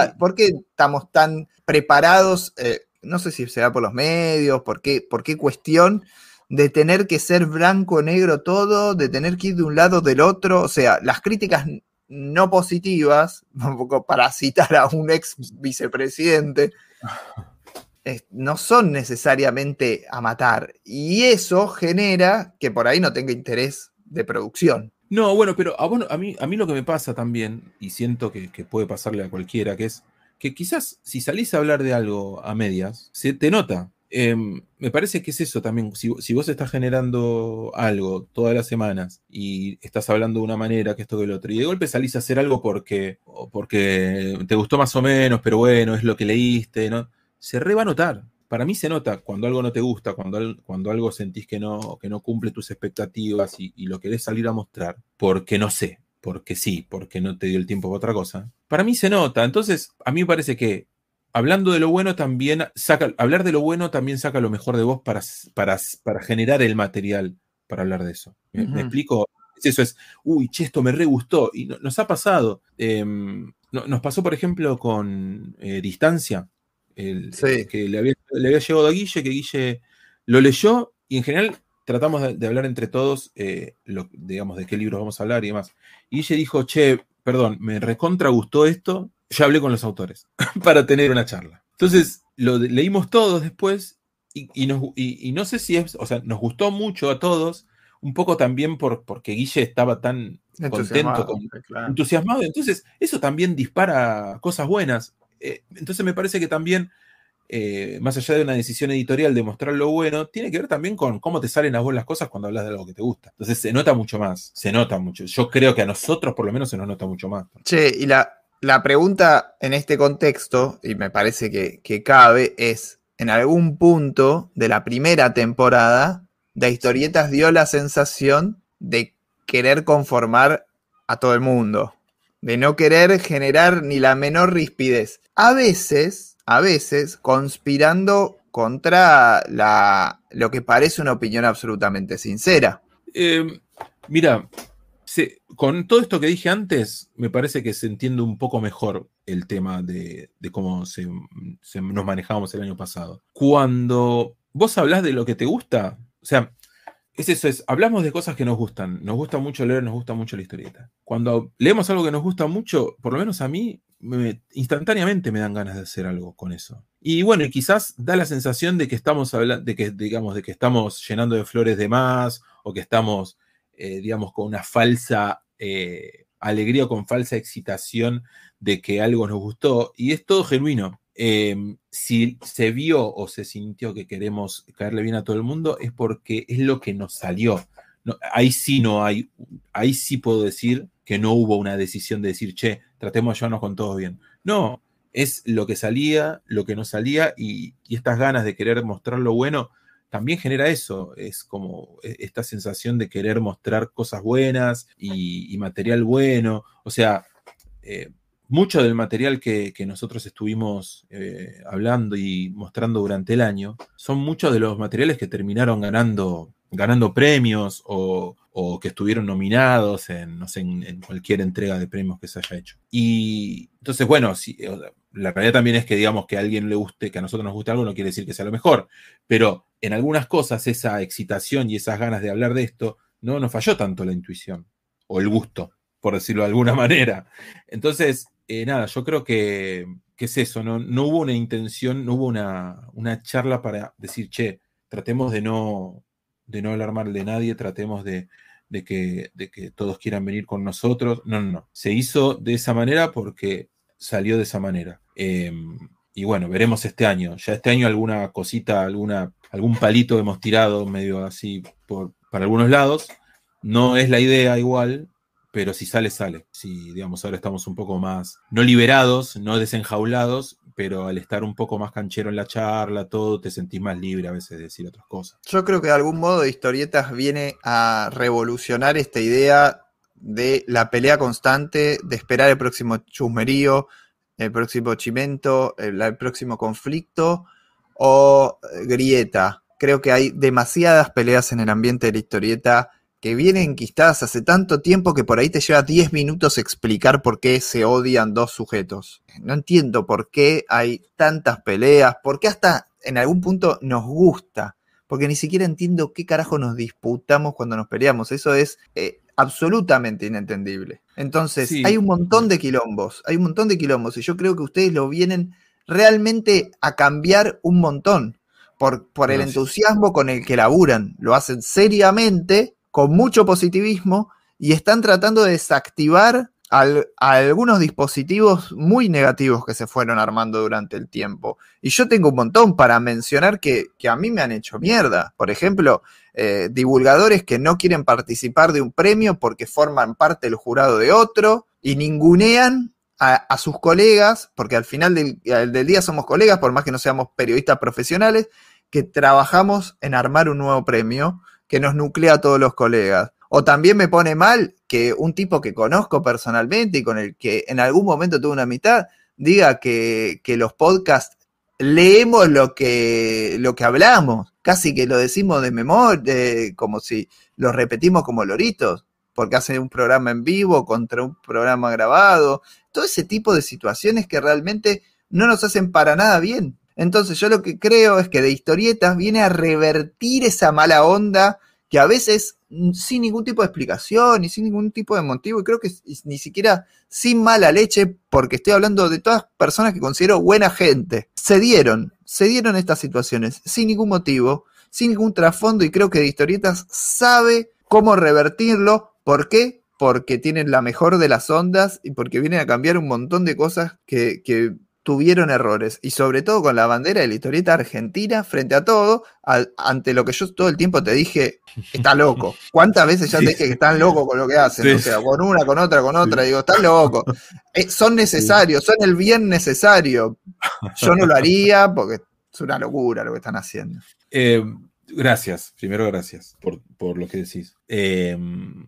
estamos tan preparados? Eh, no sé si será por los medios, por qué, por qué cuestión de tener que ser blanco o negro todo, de tener que ir de un lado del otro, o sea, las críticas no positivas, un poco para citar a un ex vicepresidente, no son necesariamente a matar. Y eso genera que por ahí no tenga interés de producción. No, bueno, pero a, bueno, a, mí, a mí lo que me pasa también, y siento que, que puede pasarle a cualquiera, que es que quizás si salís a hablar de algo a medias, se te nota. Em, me parece que es eso también. Si, vos estás generando algo todas las semanas y estás hablando de una manera que esto que el otro, y de golpe salís a hacer algo porque, porque te gustó más o menos, pero bueno, es lo que leíste, ¿no? Se re va a notar. Para mí se nota cuando algo no te gusta, cuando, cuando algo sentís que no, que no cumple tus expectativas y, y lo querés salir a mostrar, porque no sé, porque sí, porque no te dio el tiempo para otra cosa. Para mí se nota. Entonces, a mí me parece que hablando de lo bueno también saca, hablar de lo bueno también saca lo mejor de vos para, para, para generar el material para hablar de eso. ¿Me, explico? Eso es, uy, che, esto me re gustó. Y nos ha pasado. Em, nos pasó, por ejemplo, con eh, Distancia, el, que le había, le había llegado a Guille, que Guille lo leyó y en general tratamos de, hablar entre todos, eh, digamos, de qué libros vamos a hablar y demás. Y ella dijo, che, perdón, me recontra gustó esto, ya hablé con los autores para tener una charla. Entonces, lo leímos todos después y, no sé si es, o sea, nos gustó mucho a todos, un poco también por, porque Guille estaba tan contento, entusiasmado. Entonces, eso también dispara cosas buenas. Eh, entonces, me parece que también eh, más allá de una decisión editorial de mostrar lo bueno, tiene que ver también con cómo te salen a vos las cosas cuando hablas de algo que te gusta. Entonces se nota mucho más, se nota mucho. Yo creo que a nosotros por lo menos se nos nota mucho más. Che, y la, la pregunta en este contexto, y me parece que, que cabe, es, en algún punto de la primera temporada, de historietas dio la sensación de querer conformar a todo el mundo, de no querer generar ni la menor rispidez. A veces a veces conspirando contra la, lo que parece una opinión absolutamente sincera. Em, mira, con todo esto que dije antes, me parece que se entiende un poco mejor el tema de, cómo se, nos manejábamos el año pasado. Cuando vos hablas de lo que te gusta, o sea, es eso, es, hablamos de cosas que nos gustan. Nos gusta mucho leer, nos gusta mucho la historieta. Cuando leemos algo que nos gusta mucho, por lo menos a mí, instantáneamente me dan ganas de hacer algo con eso. Y bueno, quizás da la sensación de que estamos hablando, de que, digamos, de que estamos llenando de flores de más, o que estamos, eh, digamos, con una falsa eh, alegría o con falsa excitación de que algo nos gustó. Y es todo genuino. Em, si se vio o se sintió que queremos caerle bien a todo el mundo, es porque es lo que nos salió. ahí sí no hay, ahí sí puedo decir que no hubo una decisión de decir, che, tratemos de llevarnos con todos bien. No, es lo que salía, lo que no salía y, estas ganas de querer mostrar lo bueno también genera eso, es como e, esta sensación de querer mostrar cosas buenas y, material bueno. O sea, eh, mucho del material que, nosotros estuvimos eh, hablando y mostrando durante el año son muchos de los materiales que terminaron ganando, ganando premios o, que estuvieron nominados en, no sé, en, cualquier entrega de premios que se haya hecho. Y entonces, bueno, si, la realidad también es que digamos que a alguien le guste, que a nosotros nos guste algo, no quiere decir que sea lo mejor, pero en algunas cosas esa excitación y esas ganas de hablar de esto, no nos falló tanto la intuición o el gusto, por decirlo de alguna manera. Entonces, eh, nada, yo creo que, es eso, ¿no? no hubo una intención, no hubo una, charla para decir, che, tratemos de no, de no hablar de nadie, tratemos de, que, de que todos quieran venir con nosotros. No, no, no. Se hizo de esa manera porque salió de esa manera. Em, y bueno, veremos este año. Ya este año alguna cosita, alguna, algún palito hemos tirado medio así por, para algunos lados. No es la idea igual, pero si sale, sale. Si, digamos, ahora estamos un poco más, no liberados, no desenjaulados, pero al estar un poco más canchero en la charla, todo, te sentís más libre a veces de decir otras cosas. Yo creo que de algún modo de historietas viene a revolucionar esta idea de la pelea constante, de esperar el próximo chusmerío, el próximo chimento, el próximo conflicto o eh, grieta. Creo que hay demasiadas peleas en el ambiente de la historieta que vienen enquistadas hace tanto tiempo que por ahí te lleva 10 minutos explicar por qué se odian dos sujetos. No entiendo por qué hay tantas peleas, por qué hasta en algún punto nos gusta, porque ni siquiera entiendo qué carajo nos disputamos cuando nos peleamos. Eso es eh, absolutamente inentendible. Entonces, hay un montón de quilombos, hay un montón de quilombos, y yo creo que ustedes lo vienen realmente a cambiar un montón por, por el entusiasmo con el que laburan. Lo hacen seriamente con mucho positivismo y están tratando de desactivar algunos dispositivos muy negativos que se fueron armando durante el tiempo. Y yo tengo un montón para mencionar que, a mí me han hecho mierda. Por ejemplo, eh, divulgadores que no quieren participar de un premio porque forman parte del jurado de otro y ningunean a, sus colegas, porque al final del, del, día somos colegas, por más que no seamos periodistas profesionales, que trabajamos en armar un nuevo premio que nos nuclea a todos los colegas. O también me pone mal que un tipo que conozco personalmente y con el que en algún momento tuve una amistad diga que, los podcasts leemos lo que, lo que hablamos, casi que lo decimos de memoria, como si lo repetimos como loritos, porque hacen un programa en vivo contra un programa grabado, todo ese tipo de situaciones que realmente no nos hacen para nada bien. Entonces yo lo que creo es que de historietas viene a revertir esa mala onda que a veces mm, sin ningún tipo de explicación y sin ningún tipo de motivo, y creo que ni siquiera sin mala leche, porque estoy hablando de todas personas que considero buena gente, se dieron, se dieron estas situaciones sin ningún motivo, sin ningún trasfondo, y creo que de historietas sabe cómo revertirlo. ¿Por qué? Porque tienen la mejor de las ondas y porque vienen a cambiar un montón de cosas que, que tuvieron errores y sobre todo con la bandera de la historieta argentina frente a todo, ante lo que yo todo el tiempo te dije, está loco. ¿Cuántas veces ya te dije que están locos con lo que hacen? O sea, con una, con otra, con otra, digo, están locos. Eh, son necesarios, son el bien necesario. Yo no lo haría porque es una locura lo que están haciendo. Eh, gracias, primero gracias por, lo que decís. Eh,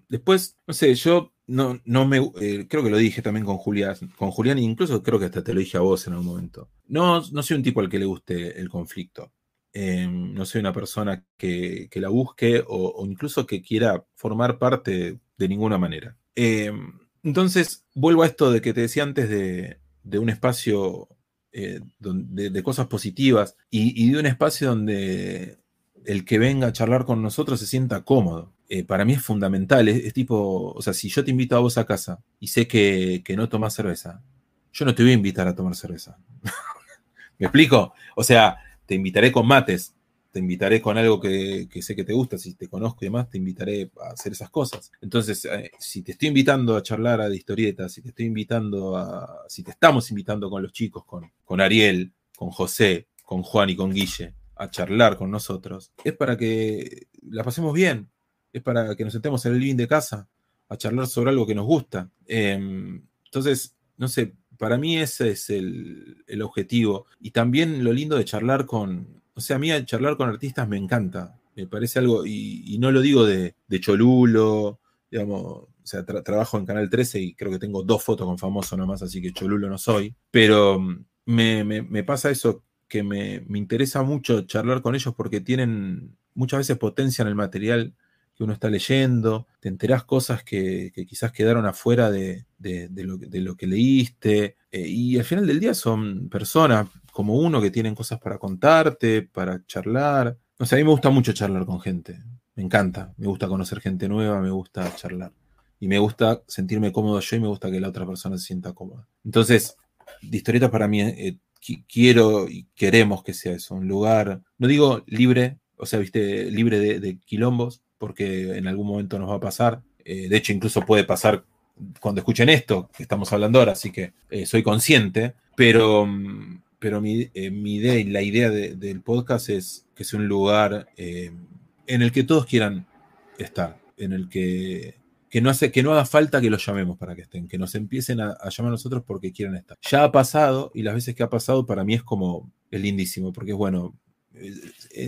después, no sé, yo no, no me, eh, creo que lo dije también con Julián, con Julián, incluso creo que hasta te lo dije a vos en algún momento. No, no soy un tipo al que le guste el conflicto. Em, no soy una persona que, la busque o, incluso que quiera formar parte de ninguna manera. Em, entonces, vuelvo a esto de que te decía antes de, un espacio eh, de, cosas positivas y de un espacio donde el que venga a charlar con nosotros se sienta cómodo. Eh, para mí es fundamental. Es, tipo, o sea, si yo te invito a vos a casa y sé que, no tomas cerveza, yo no te voy a invitar a tomar cerveza. ¿Me explico? O sea, te invitaré con mates, te invitaré con algo que, sé que te gusta, si te conozco y demás, te invitaré a hacer esas cosas. Entonces, eh, si te estoy invitando a charlar a de historietas, si te estoy invitando a, si te estamos invitando con los chicos, con, con Ariel, con José, con Juan y con Guille, a charlar con nosotros, es para que la pasemos bien, es para que nos sentemos en el living de casa a charlar sobre algo que nos gusta. Em, entonces, no sé, para mí ese es el, objetivo. Y también lo lindo de charlar con, o sea, a mí charlar con artistas me encanta. Me parece algo, y, no lo digo de, cholulo, digamos, o sea, trabajo en Canal 13 y creo que tengo dos fotos con famoso nomás, así que cholulo no soy. Pero mm, me, pasa eso, que me, me, interesa mucho charlar con ellos porque tienen, muchas veces potencian el material que uno está leyendo, te enterás cosas que, quizás quedaron afuera de, lo, que leíste, eh, y al final del día son personas como uno que tienen cosas para contarte, para charlar. O sea, a mí me gusta mucho charlar con gente, me encanta, me gusta conocer gente nueva, me gusta charlar. Y me gusta sentirme cómodo yo y me gusta que la otra persona se sienta cómoda. Entonces, historietas para mí, eh, quiero y queremos que sea eso, un lugar, no digo libre, o sea, viste, libre de quilombos, porque en algún momento nos va a pasar. Eh, de hecho, incluso puede pasar cuando escuchen esto, que estamos hablando ahora, así que eh, soy consciente, pero, mm, pero mi, eh, mi, idea y la idea del podcast es que sea un lugar en el que todos quieran estar, en el que, que, no hace, que no haga falta que los llamemos para que estén, que nos empiecen a, llamar a nosotros porque quieran estar. Ya ha pasado y las veces que ha pasado para mí es como el lindísimo, porque es bueno,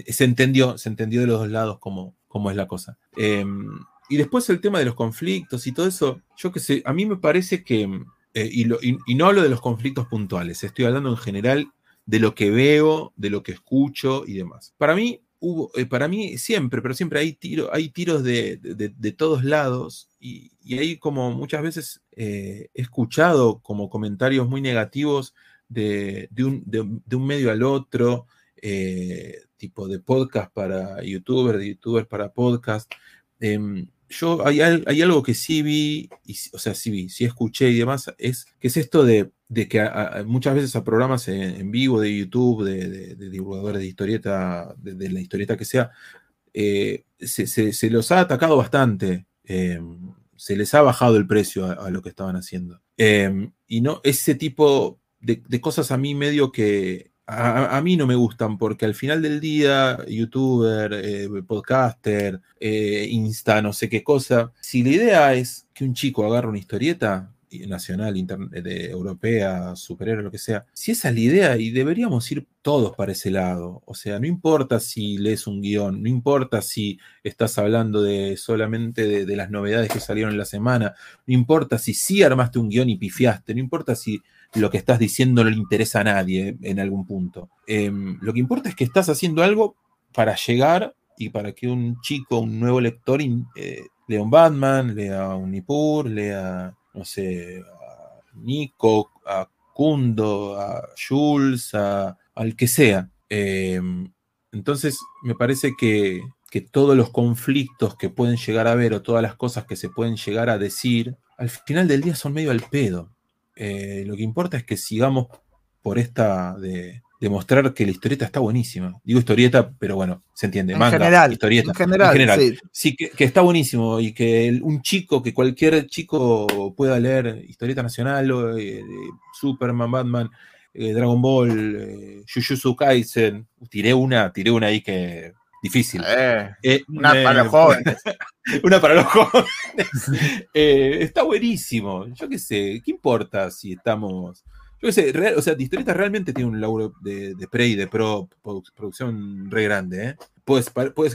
se entendió, se entendió de los dos lados como, cómo es la cosa. Em, y después el tema de los conflictos y todo eso, yo que sé, a mí me parece que, eh, y, no hablo de los conflictos puntuales, estoy hablando en general de lo que veo, de lo que escucho y demás. Para mí, hubo, eh, para mí siempre, pero siempre hay, tiro, hay tiros de, todos lados y, y, ahí como muchas veces eh, he escuchado como comentarios muy negativos de, un, un, medio al otro, tipo de podcast para youtubers, de youtubers para podcast. Em, yo hay, hay, algo que sí vi, o sea, sí vi, sí escuché y demás, es que es esto de, que muchas veces a programas en, vivo de YouTube, de, divulgadores de historieta, de, la historieta que sea, eh, se, los ha atacado bastante. Em, se les ha bajado el precio a, lo que estaban haciendo. Em, y no, ese tipo de, cosas a mí medio que a, mí no me gustan porque al final del día, youtuber, eh, podcaster, eh, insta, no sé qué cosa, si la idea es que un chico agarre una historieta nacional, de, europea, superhéroe, lo que sea, si esa es la idea y deberíamos ir todos para ese lado, o sea, no importa si lees un guion, no importa si estás hablando de solamente de, de las novedades que salieron en la semana, no importa si sí armaste un guion y pifiaste, no importa si lo que estás diciendo no le interesa a nadie en algún punto. Em, lo que importa es que estás haciendo algo para llegar y para que un chico, un nuevo lector, eh, lea un Batman, lea un Nippur, lea, no sé, a Nico, a Kundo, a Jules, a, al que sea. Em, entonces, me parece que, que todos los conflictos que pueden llegar a haber o todas las cosas que se pueden llegar a decir, al final del día son medio al pedo. Eh, lo que importa es que sigamos por esta de, demostrar que la historieta está buenísima. Digo historieta, pero bueno, se entiende. En general, historieta. En general, sí. que, está buenísimo y que un chico, que cualquier chico pueda leer historieta nacional, o, eh, Superman, Batman, eh, Dragon Ball, Jujutsu Kaisen. Tiré una, tiré una ahí que difícil. una para jóvenes. una para los jóvenes. está buenísimo. Yo qué sé, ¿qué importa si estamos... Yo qué sé, o sea, Distorita realmente tiene un laburo de, pre y de pro, producción re grande. ¿eh? Puede,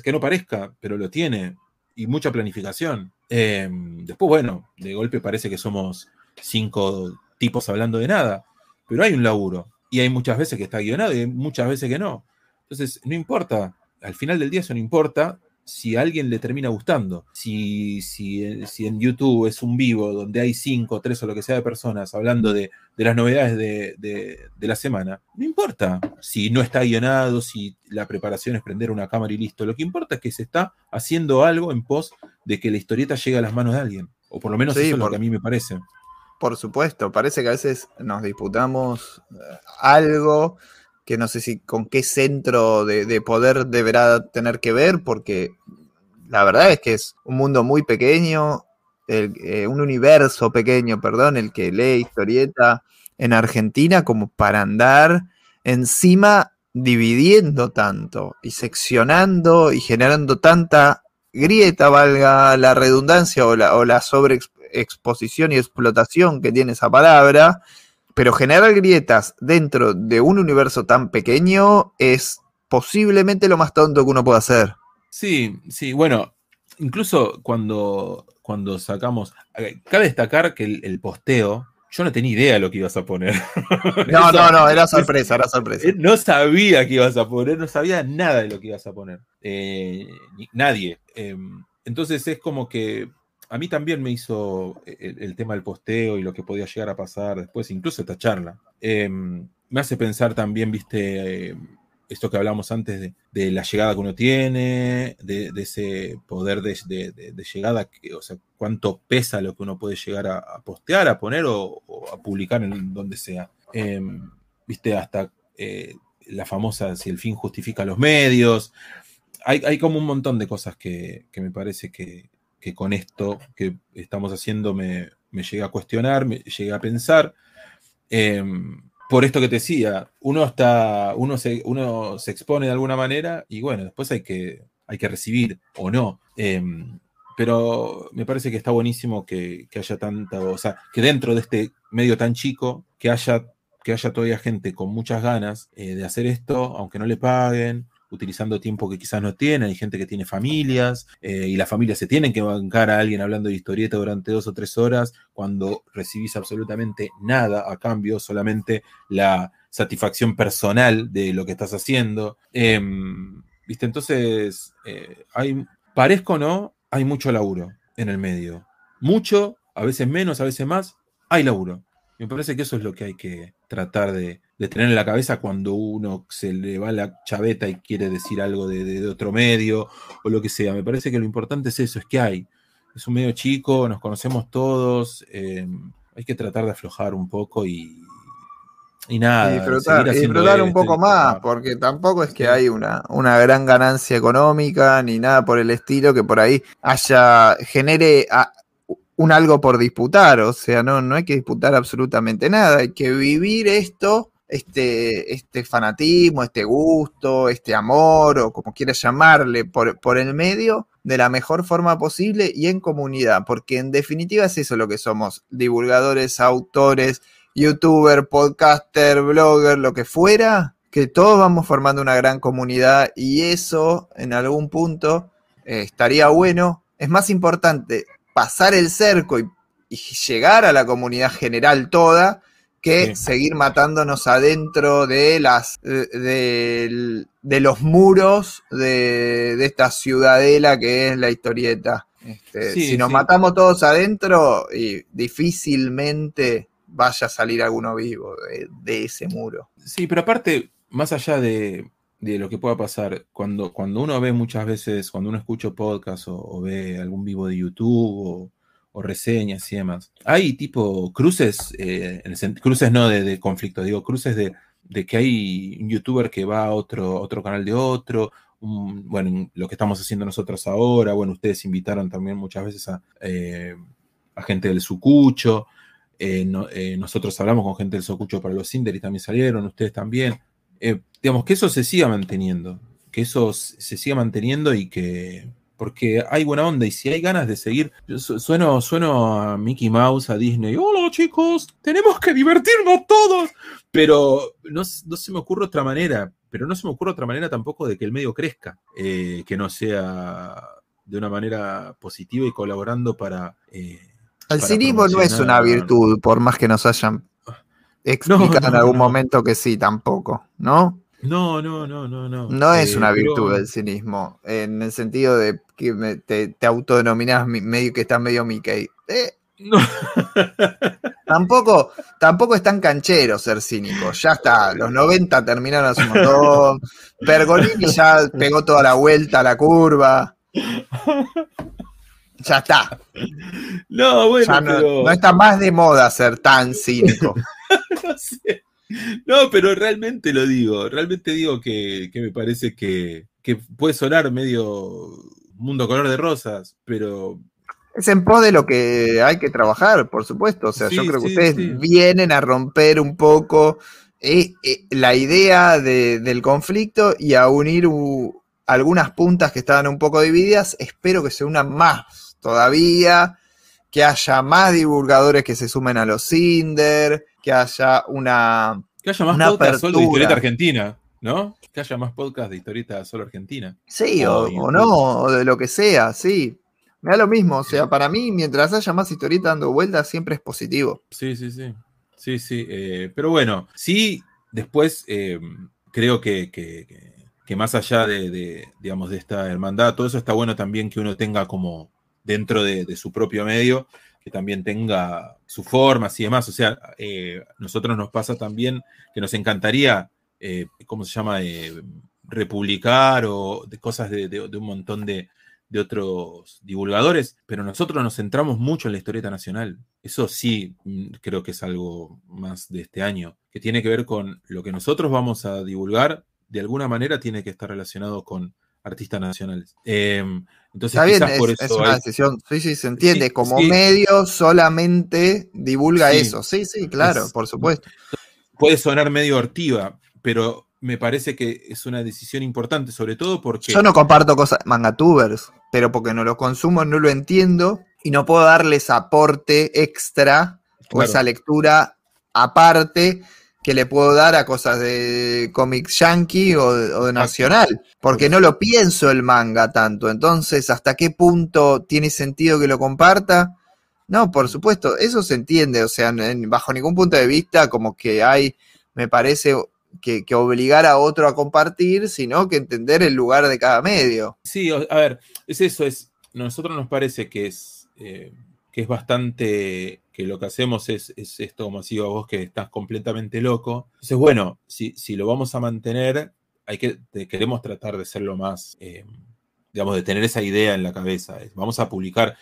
que no parezca, pero lo tiene. Y mucha planificación. Em, después, bueno, de golpe parece que somos cinco tipos hablando de nada. Pero hay un laburo. Y hay muchas veces que está guionado y hay muchas veces que no. Entonces, no importa al final del día eso no importa si a alguien le termina gustando. Si, si, si en YouTube es un vivo donde hay cinco, tres o lo que sea de personas hablando de, las novedades de, la semana, no importa si no está guionado, si la preparación es prender una cámara y listo. Lo que importa es que se está haciendo algo en pos de que la historieta llegue a las manos de alguien. O por lo menos eso es lo que a mí me parece. Por supuesto, parece que a veces nos disputamos eh, algo que no sé si con qué centro de, poder deberá tener que ver, porque la verdad es que es un mundo muy pequeño, eh, un universo pequeño, perdón, el que lee historieta en Argentina como para andar encima dividiendo tanto y seccionando y generando tanta grieta, valga la redundancia o la, o la sobreexposición y explotación que tiene esa palabra, pero generar grietas dentro de un universo tan pequeño es posiblemente lo más tonto que uno puede hacer. Sí, sí, bueno, incluso cuando, cuando sacamos. eh, Cabe destacar que el, el posteo, yo no tenía idea de lo que ibas a poner. No, Eso- no, no, era sorpresa, era sorpresa. Eh, No sabía que ibas a poner, no sabía nada de lo que ibas a poner. Eh, nadie. Eh, entonces es como que a mí también me hizo el, el tema del posteo y lo que podía llegar a pasar después, incluso esta charla. Eh, me hace pensar también, viste, eh, esto que hablamos antes de, la llegada que uno tiene, de, ese poder de, llegada, o sea, cuánto pesa lo que uno puede llegar a, postear, a poner o, a publicar en donde sea. Eh, viste, hasta eh, la famosa si el fin justifica los medios. Hay, como un montón de cosas que me parece que, que con esto que estamos haciendo me, me llega a cuestionar, me llega a pensar. Eh, por esto que te decía, uno está, uno se, uno se expone de alguna manera y bueno, después hay que, hay que recibir o no. Eh, pero me parece que está buenísimo que, que haya tanta, o sea, que dentro de este medio tan chico, que haya, que haya todavía gente con muchas ganas eh, de hacer esto, aunque no le paguen, utilizando tiempo que quizás no tienen, hay gente que tiene familias eh, y las familias se tienen que bancar a alguien hablando de historieta durante dos o tres horas cuando recibís absolutamente nada a cambio, solamente la satisfacción personal de lo que estás haciendo. Eh, ¿Viste? Entonces, eh, hay, parezco no, hay mucho laburo en el medio. Mucho, a veces menos, a veces más, hay laburo. Me parece que eso es lo que hay que tratar de, de tener en la cabeza cuando uno se le va la chaveta y quiere decir algo de, de- de otro medio o lo que sea. Me parece que lo importante es eso, es que hay. Es un medio chico, nos conocemos todos, eh, hay que tratar de aflojar un poco y, y nada. Y disfrutar, y disfrutar un esto poco más, porque tampoco es que hay una, una gran ganancia económica ni nada por el estilo que por ahí haya, genere a- un algo por disputar, o sea, no, no hay que disputar absolutamente nada, hay que vivir esto, este, este fanatismo, este gusto, este amor, o como quieras llamarle, por, por el medio de la mejor forma posible y en comunidad, porque en definitiva es eso lo que somos, divulgadores, autores, youtuber, podcaster, blogger, lo que fuera, que todos vamos formando una gran comunidad y eso en algún punto eh, estaría bueno. Es más importante pasar el cerco y, y llegar a la comunidad general toda que Sí. seguir matándonos adentro de las de, de- de los muros de, de esta ciudadela que es la historieta. Este, Sí, si nos sí. matamos todos adentro, y difícilmente vaya a salir alguno vivo de, de ese muro. Sí, pero aparte, más allá de, de lo que pueda pasar, cuando, cuando uno ve muchas veces, cuando uno escucha podcast o, ve algún vivo de YouTube o, reseñas y demás, hay tipo cruces, eh, cruces no de, de conflicto, digo cruces de, de que hay un youtuber que va a otro, otro canal de otro, bueno, lo que estamos haciendo nosotros ahora, bueno, ustedes invitaron también muchas veces a, eh, gente del Sucucho. Eh, no- nosotros hablamos con gente del Socucho para los Cinder y también salieron, ustedes también. Digamos, que eso se siga manteniendo, que eso se siga manteniendo y que, porque hay buena onda y si hay ganas de seguir, yo su- sueno, sueno a Mickey Mouse, a Disney, hola chicos, tenemos que divertirnos todos, pero no, no se me ocurre otra manera, pero no se me ocurre otra manera tampoco de que el medio crezca, eh, que no sea de una manera positiva y colaborando para... eh, El cinismo no es una virtud, por más que nos hayan explicado no, en algún momento que sí, tampoco, ¿no? No, no, no, no, no. No es Eh, una pero- virtud el cinismo, en el sentido de que me- te, mi- medio que estás medio Mickey. Eh, No. tampoco, tampoco es tan canchero ser cínico. Ya está, los 90 terminaron hace un montón. Pergolini ya pegó toda la vuelta a la curva. Ya está. No, bueno, Ya no, pero. no está más de moda ser tan cínico. no sé. No, pero realmente lo digo. Realmente digo que, que me parece que, que puede sonar medio mundo color de rosas, pero Es en pos de lo que hay que trabajar, por supuesto. O sea, yo creo que sí, ustedes sí. vienen a romper un poco eh, eh, la idea de- del conflicto y a unir u- algunas puntas que estaban un poco divididas. Espero que se unan más todavía, que haya más divulgadores que se sumen a los Cinder, que haya una... que haya más podcast solo de historieta argentina, ¿no? Que haya más podcast de historieta solo argentina. Sí, O o, o YouTube. no, o de lo que sea, sí. Me da lo mismo, o sea, para mí, mientras haya más historieta dando vueltas, siempre es positivo. Sí, sí, sí. Sí, sí. eh, pero bueno, sí, después eh, creo que, que- que- que más allá de, de, digamos, de esta hermandad, todo eso está bueno también que uno tenga como dentro de, de su propio medio, que también tenga sus formas y demás. O sea, eh, nosotros nos pasa también que nos encantaría, eh, ¿cómo se llama? Eh, republicar o de cosas de, un montón de, de otros divulgadores, pero nosotros nos centramos mucho en la historieta nacional. Eso sí, mm, creo que es algo más de este año, que tiene que ver con lo que nosotros vamos a divulgar, de alguna manera tiene que estar relacionado con artistas nacionales. Eh, entonces, Está bien, es, por es eso una hay- decisión. Sí, sí, se entiende. Sí, Como sí. medio solamente divulga Sí. eso. Sí, sí, claro, Es- por supuesto. puede sonar medio hortiva, pero me parece que es una decisión importante, sobre todo porque... Yo no comparto cosas mangatubers, pero porque no lo consumo, no lo entiendo y no puedo darles aporte extra o esa lectura aparte que le puedo dar a cosas de cómics yankee o de, o de nacional, porque no lo pienso el manga tanto. Entonces, ¿hasta qué punto tiene sentido que lo comparta? No, por supuesto, eso se entiende, o sea, en- bajo ningún punto de vista como que hay, me parece, que, que obligar a otro a compartir, sino que entender el lugar de cada medio. Sí, a ver, es eso, es, nosotros nos parece que es, eh, que es bastante, que lo que hacemos es, es esto, como decía vos, que estás completamente loco. Entonces, bueno, si, si lo vamos a mantener, hay que, queremos tratar de ser lo más, eh, digamos, de tener esa idea en la cabeza. Vamos a publicar,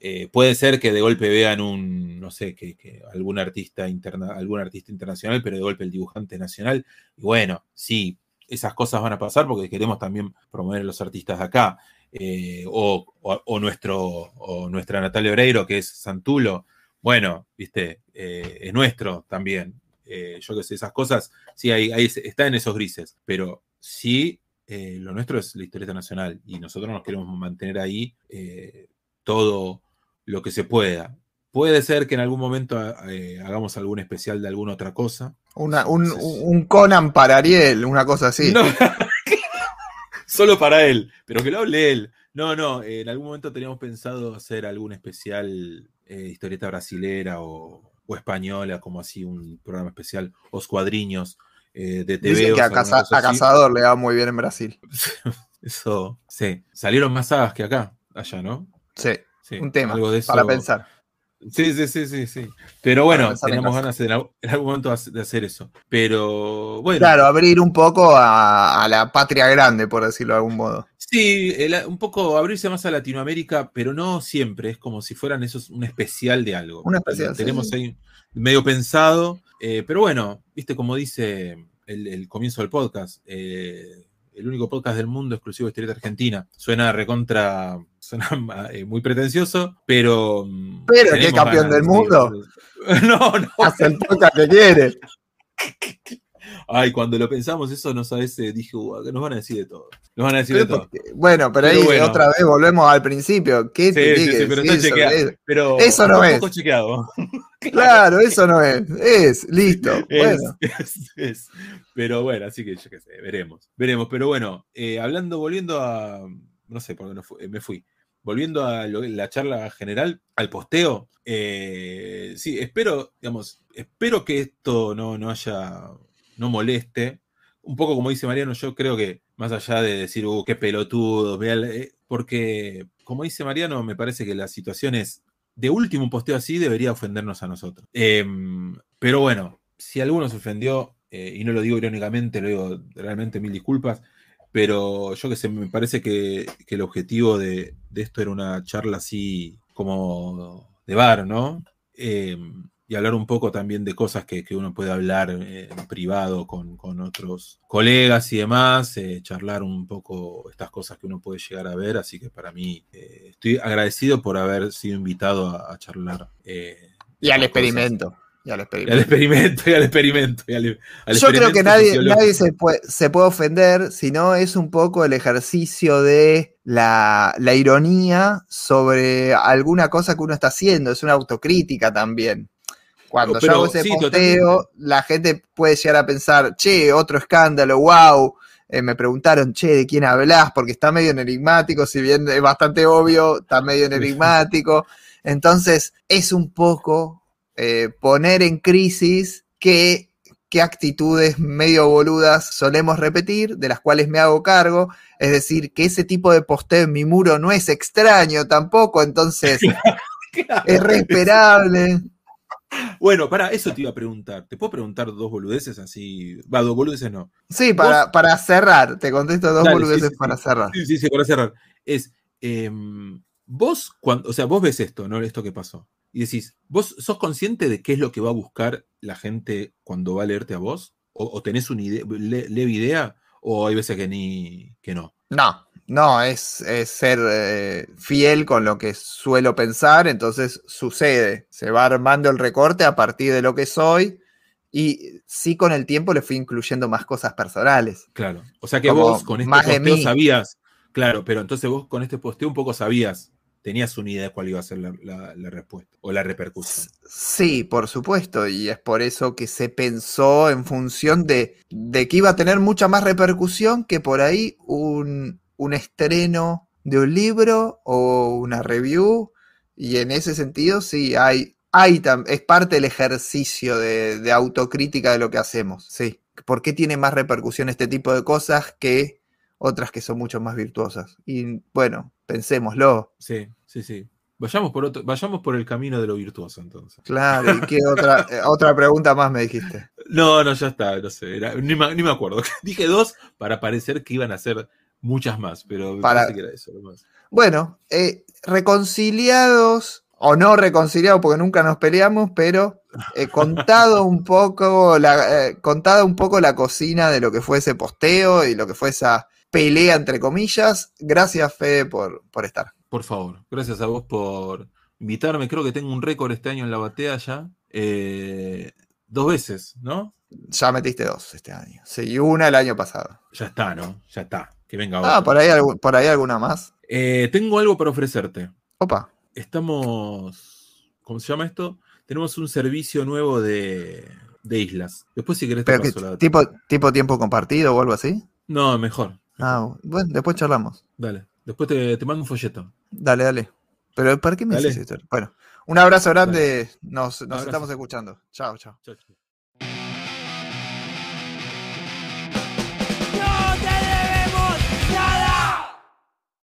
eh, puede ser que de golpe vean un, no sé, que, que algún artista interna, algún artista internacional, pero de golpe el dibujante nacional. Y bueno, sí, esas cosas van a pasar porque queremos también promover a los artistas de acá. Eh, o, o- o nuestro, o nuestra Natalia Oreiro, que es Santulo, bueno, viste, eh, es nuestro también. Eh, yo que sé, esas cosas, sí, ahí, está en esos grises, pero sí, eh, lo nuestro es la historieta nacional y nosotros nos queremos mantener ahí eh, todo lo que se pueda. Puede ser que en algún momento eh, hagamos algún especial de alguna otra cosa. Una- un, Entonces- un Conan para Ariel, una cosa así. No. Solo para él, pero que lo hable él. No, no, eh, en algún momento teníamos pensado hacer algún especial eh, historieta brasilera o, o española, como así un programa especial, o escuadriños eh, de TV. Dicen que a, Caza- a Cazador le va muy bien en Brasil. Eso, sí. Salieron más sagas que acá, allá, ¿no? Sí, Sí, un tema algo de eso. para pensar. Sí, sí, sí, sí, sí. Pero bueno, casa. ganas de, en algún- en algún momento de hacer eso. Pero bueno. Claro, abrir un poco a, a la patria grande, por decirlo de algún modo. Sí, el- un poco abrirse más a Latinoamérica, pero no siempre, es como si fueran esos un especial de algo. Un especial, Tenemos sí. ahí medio pensado, eh, pero bueno, viste como dice el, el comienzo del podcast, eh, el único podcast del mundo exclusivo de historieta argentina. Suena recontra, suena eh, muy pretencioso, pero... mm, Pero, ¿qué campeón del de mundo? No, no. Hace el podcast que quiere. Ay, cuando lo pensamos eso, no sabes, eh, dije, "Uah, que nos van a decir de todo. Nos van a decir de todo. bueno, pero, Pero ahí bueno. otra vez volvemos al principio. ¿Qué te Sí, sí, sí, pero está chequeado. eso? Pero Eso no es. chequeado. Claro, eso no es. Es, listo. Es, Bueno, es- es. Pero bueno, así que yo qué sé, veremos. Veremos, pero bueno, eh, hablando, volviendo a. No sé por qué no fu- eh, me fui. Volviendo a la charla general, al posteo. eh, sí, espero, digamos, espero que esto no, no haya. no moleste. Un poco como dice Mariano, yo creo que más allá de decir, uh, qué la- eh, porque como dice Mariano, me parece que la situación es de último posteo así debería ofendernos a nosotros. Em, pero bueno, si alguno se ofendió, eh, y no lo digo irónicamente, lo digo realmente mil disculpas, pero yo que sé, me parece que, que el objetivo de, de esto era una charla así como de bar, ¿no? Em, y hablar un poco también de cosas que, que uno puede hablar eh, en privado con, con otros colegas y demás, eh, charlar un poco estas cosas que uno puede llegar a ver, así que para mí eh, estoy agradecido por haber sido invitado a, a charlar. eh, y al cosas. Y al Y al experimento. y al experimento. y al- al Yo creo que nadie, nadie se, puede, se puede ofender, sino es un poco el ejercicio de la, la ironía sobre alguna cosa que uno está haciendo, es una autocrítica también. Cuando No, yo hago ese sí, posteo, totalmente. la gente puede llegar a pensar, che, otro escándalo, wow, eh, me preguntaron, che, ¿de quién hablas? Porque está medio enigmático, si bien es bastante obvio, está medio enigmático. Entonces, es un poco eh, poner en crisis qué, qué actitudes medio boludas solemos repetir, de las cuales me hago cargo. Es decir, que ese tipo de posteo en mi muro no es extraño tampoco, entonces es reesperable. Bueno, para eso te iba a preguntar. ¿Te puedo preguntar dos boludeces así? Va, dos boludeces no. Sí, para, para cerrar, te contesto dos Dale, boludeces sí, sí, para cerrar. Sí, sí, sí, para cerrar. Es, em, vos, cuando, o sea, vos ves esto, ¿no? Esto que pasó. Y decís, ¿vos sos consciente de qué es lo que va a buscar la gente cuando va a leerte a vos? ¿O, o tenés una idea, le- leve idea? ¿O hay veces que ni, que no? No, no, es, es ser eh, fiel con lo que suelo pensar, entonces sucede, se va armando el recorte a partir de lo que soy y sí con el tiempo le fui incluyendo más cosas personales. Claro. O sea que Como vos con este posteo sabías. Claro, pero entonces vos con este posteo un poco sabías. Tenías una idea de cuál iba a ser la, la- la respuesta o la repercusión. Sí, por supuesto, y es por eso que se pensó en función de, de que iba a tener mucha más repercusión que por ahí un, un estreno de un libro o una review, y en ese sentido sí, hay, hay es parte del ejercicio de, de autocrítica de lo que hacemos, sí. ¿Por qué tiene más repercusión este tipo de cosas que otras que son mucho más virtuosas? Y bueno, pensémoslo. Sí, sí, sí. Vayamos por, otro, vayamos por el camino de lo virtuoso entonces. Claro, ¿y qué otra, eh, otra pregunta más me dijiste? No, no, ya está, no sé, era- ni, me, ni me acuerdo. Dije dos para parecer que iban a ser muchas más, pero Para- que era eso lo más. Bueno, eh, reconciliados o no reconciliados porque nunca nos peleamos, pero eh, contado un poco la eh, contada un poco la cocina de lo que fue ese posteo y lo que fue esa pelea entre comillas. Gracias Fede por, por estar. Por favor, gracias a vos por invitarme. Creo que tengo un récord este año en la batea ya. Eh, dos veces, ¿no? Ya metiste dos este año. Sí, una el año pasado. Ya está, ¿no? Ya está. Que venga ahora. Ah, por ahí, por ahí alguna más. Eh, tengo algo para ofrecerte. Opa. Estamos. ¿Cómo se llama esto? Tenemos un servicio nuevo de, de islas. Después, si querés, te paso la tipo, tipo tiempo compartido o algo así. No, mejor. Ah, bueno, después charlamos. Dale. Después te, te mando un folleto. Dale, dale. Pero ¿para qué me Dale. decís esto? Bueno, un abrazo grande. Nos, nos Abrazo. estamos escuchando. Chao, chao. Chao, chao.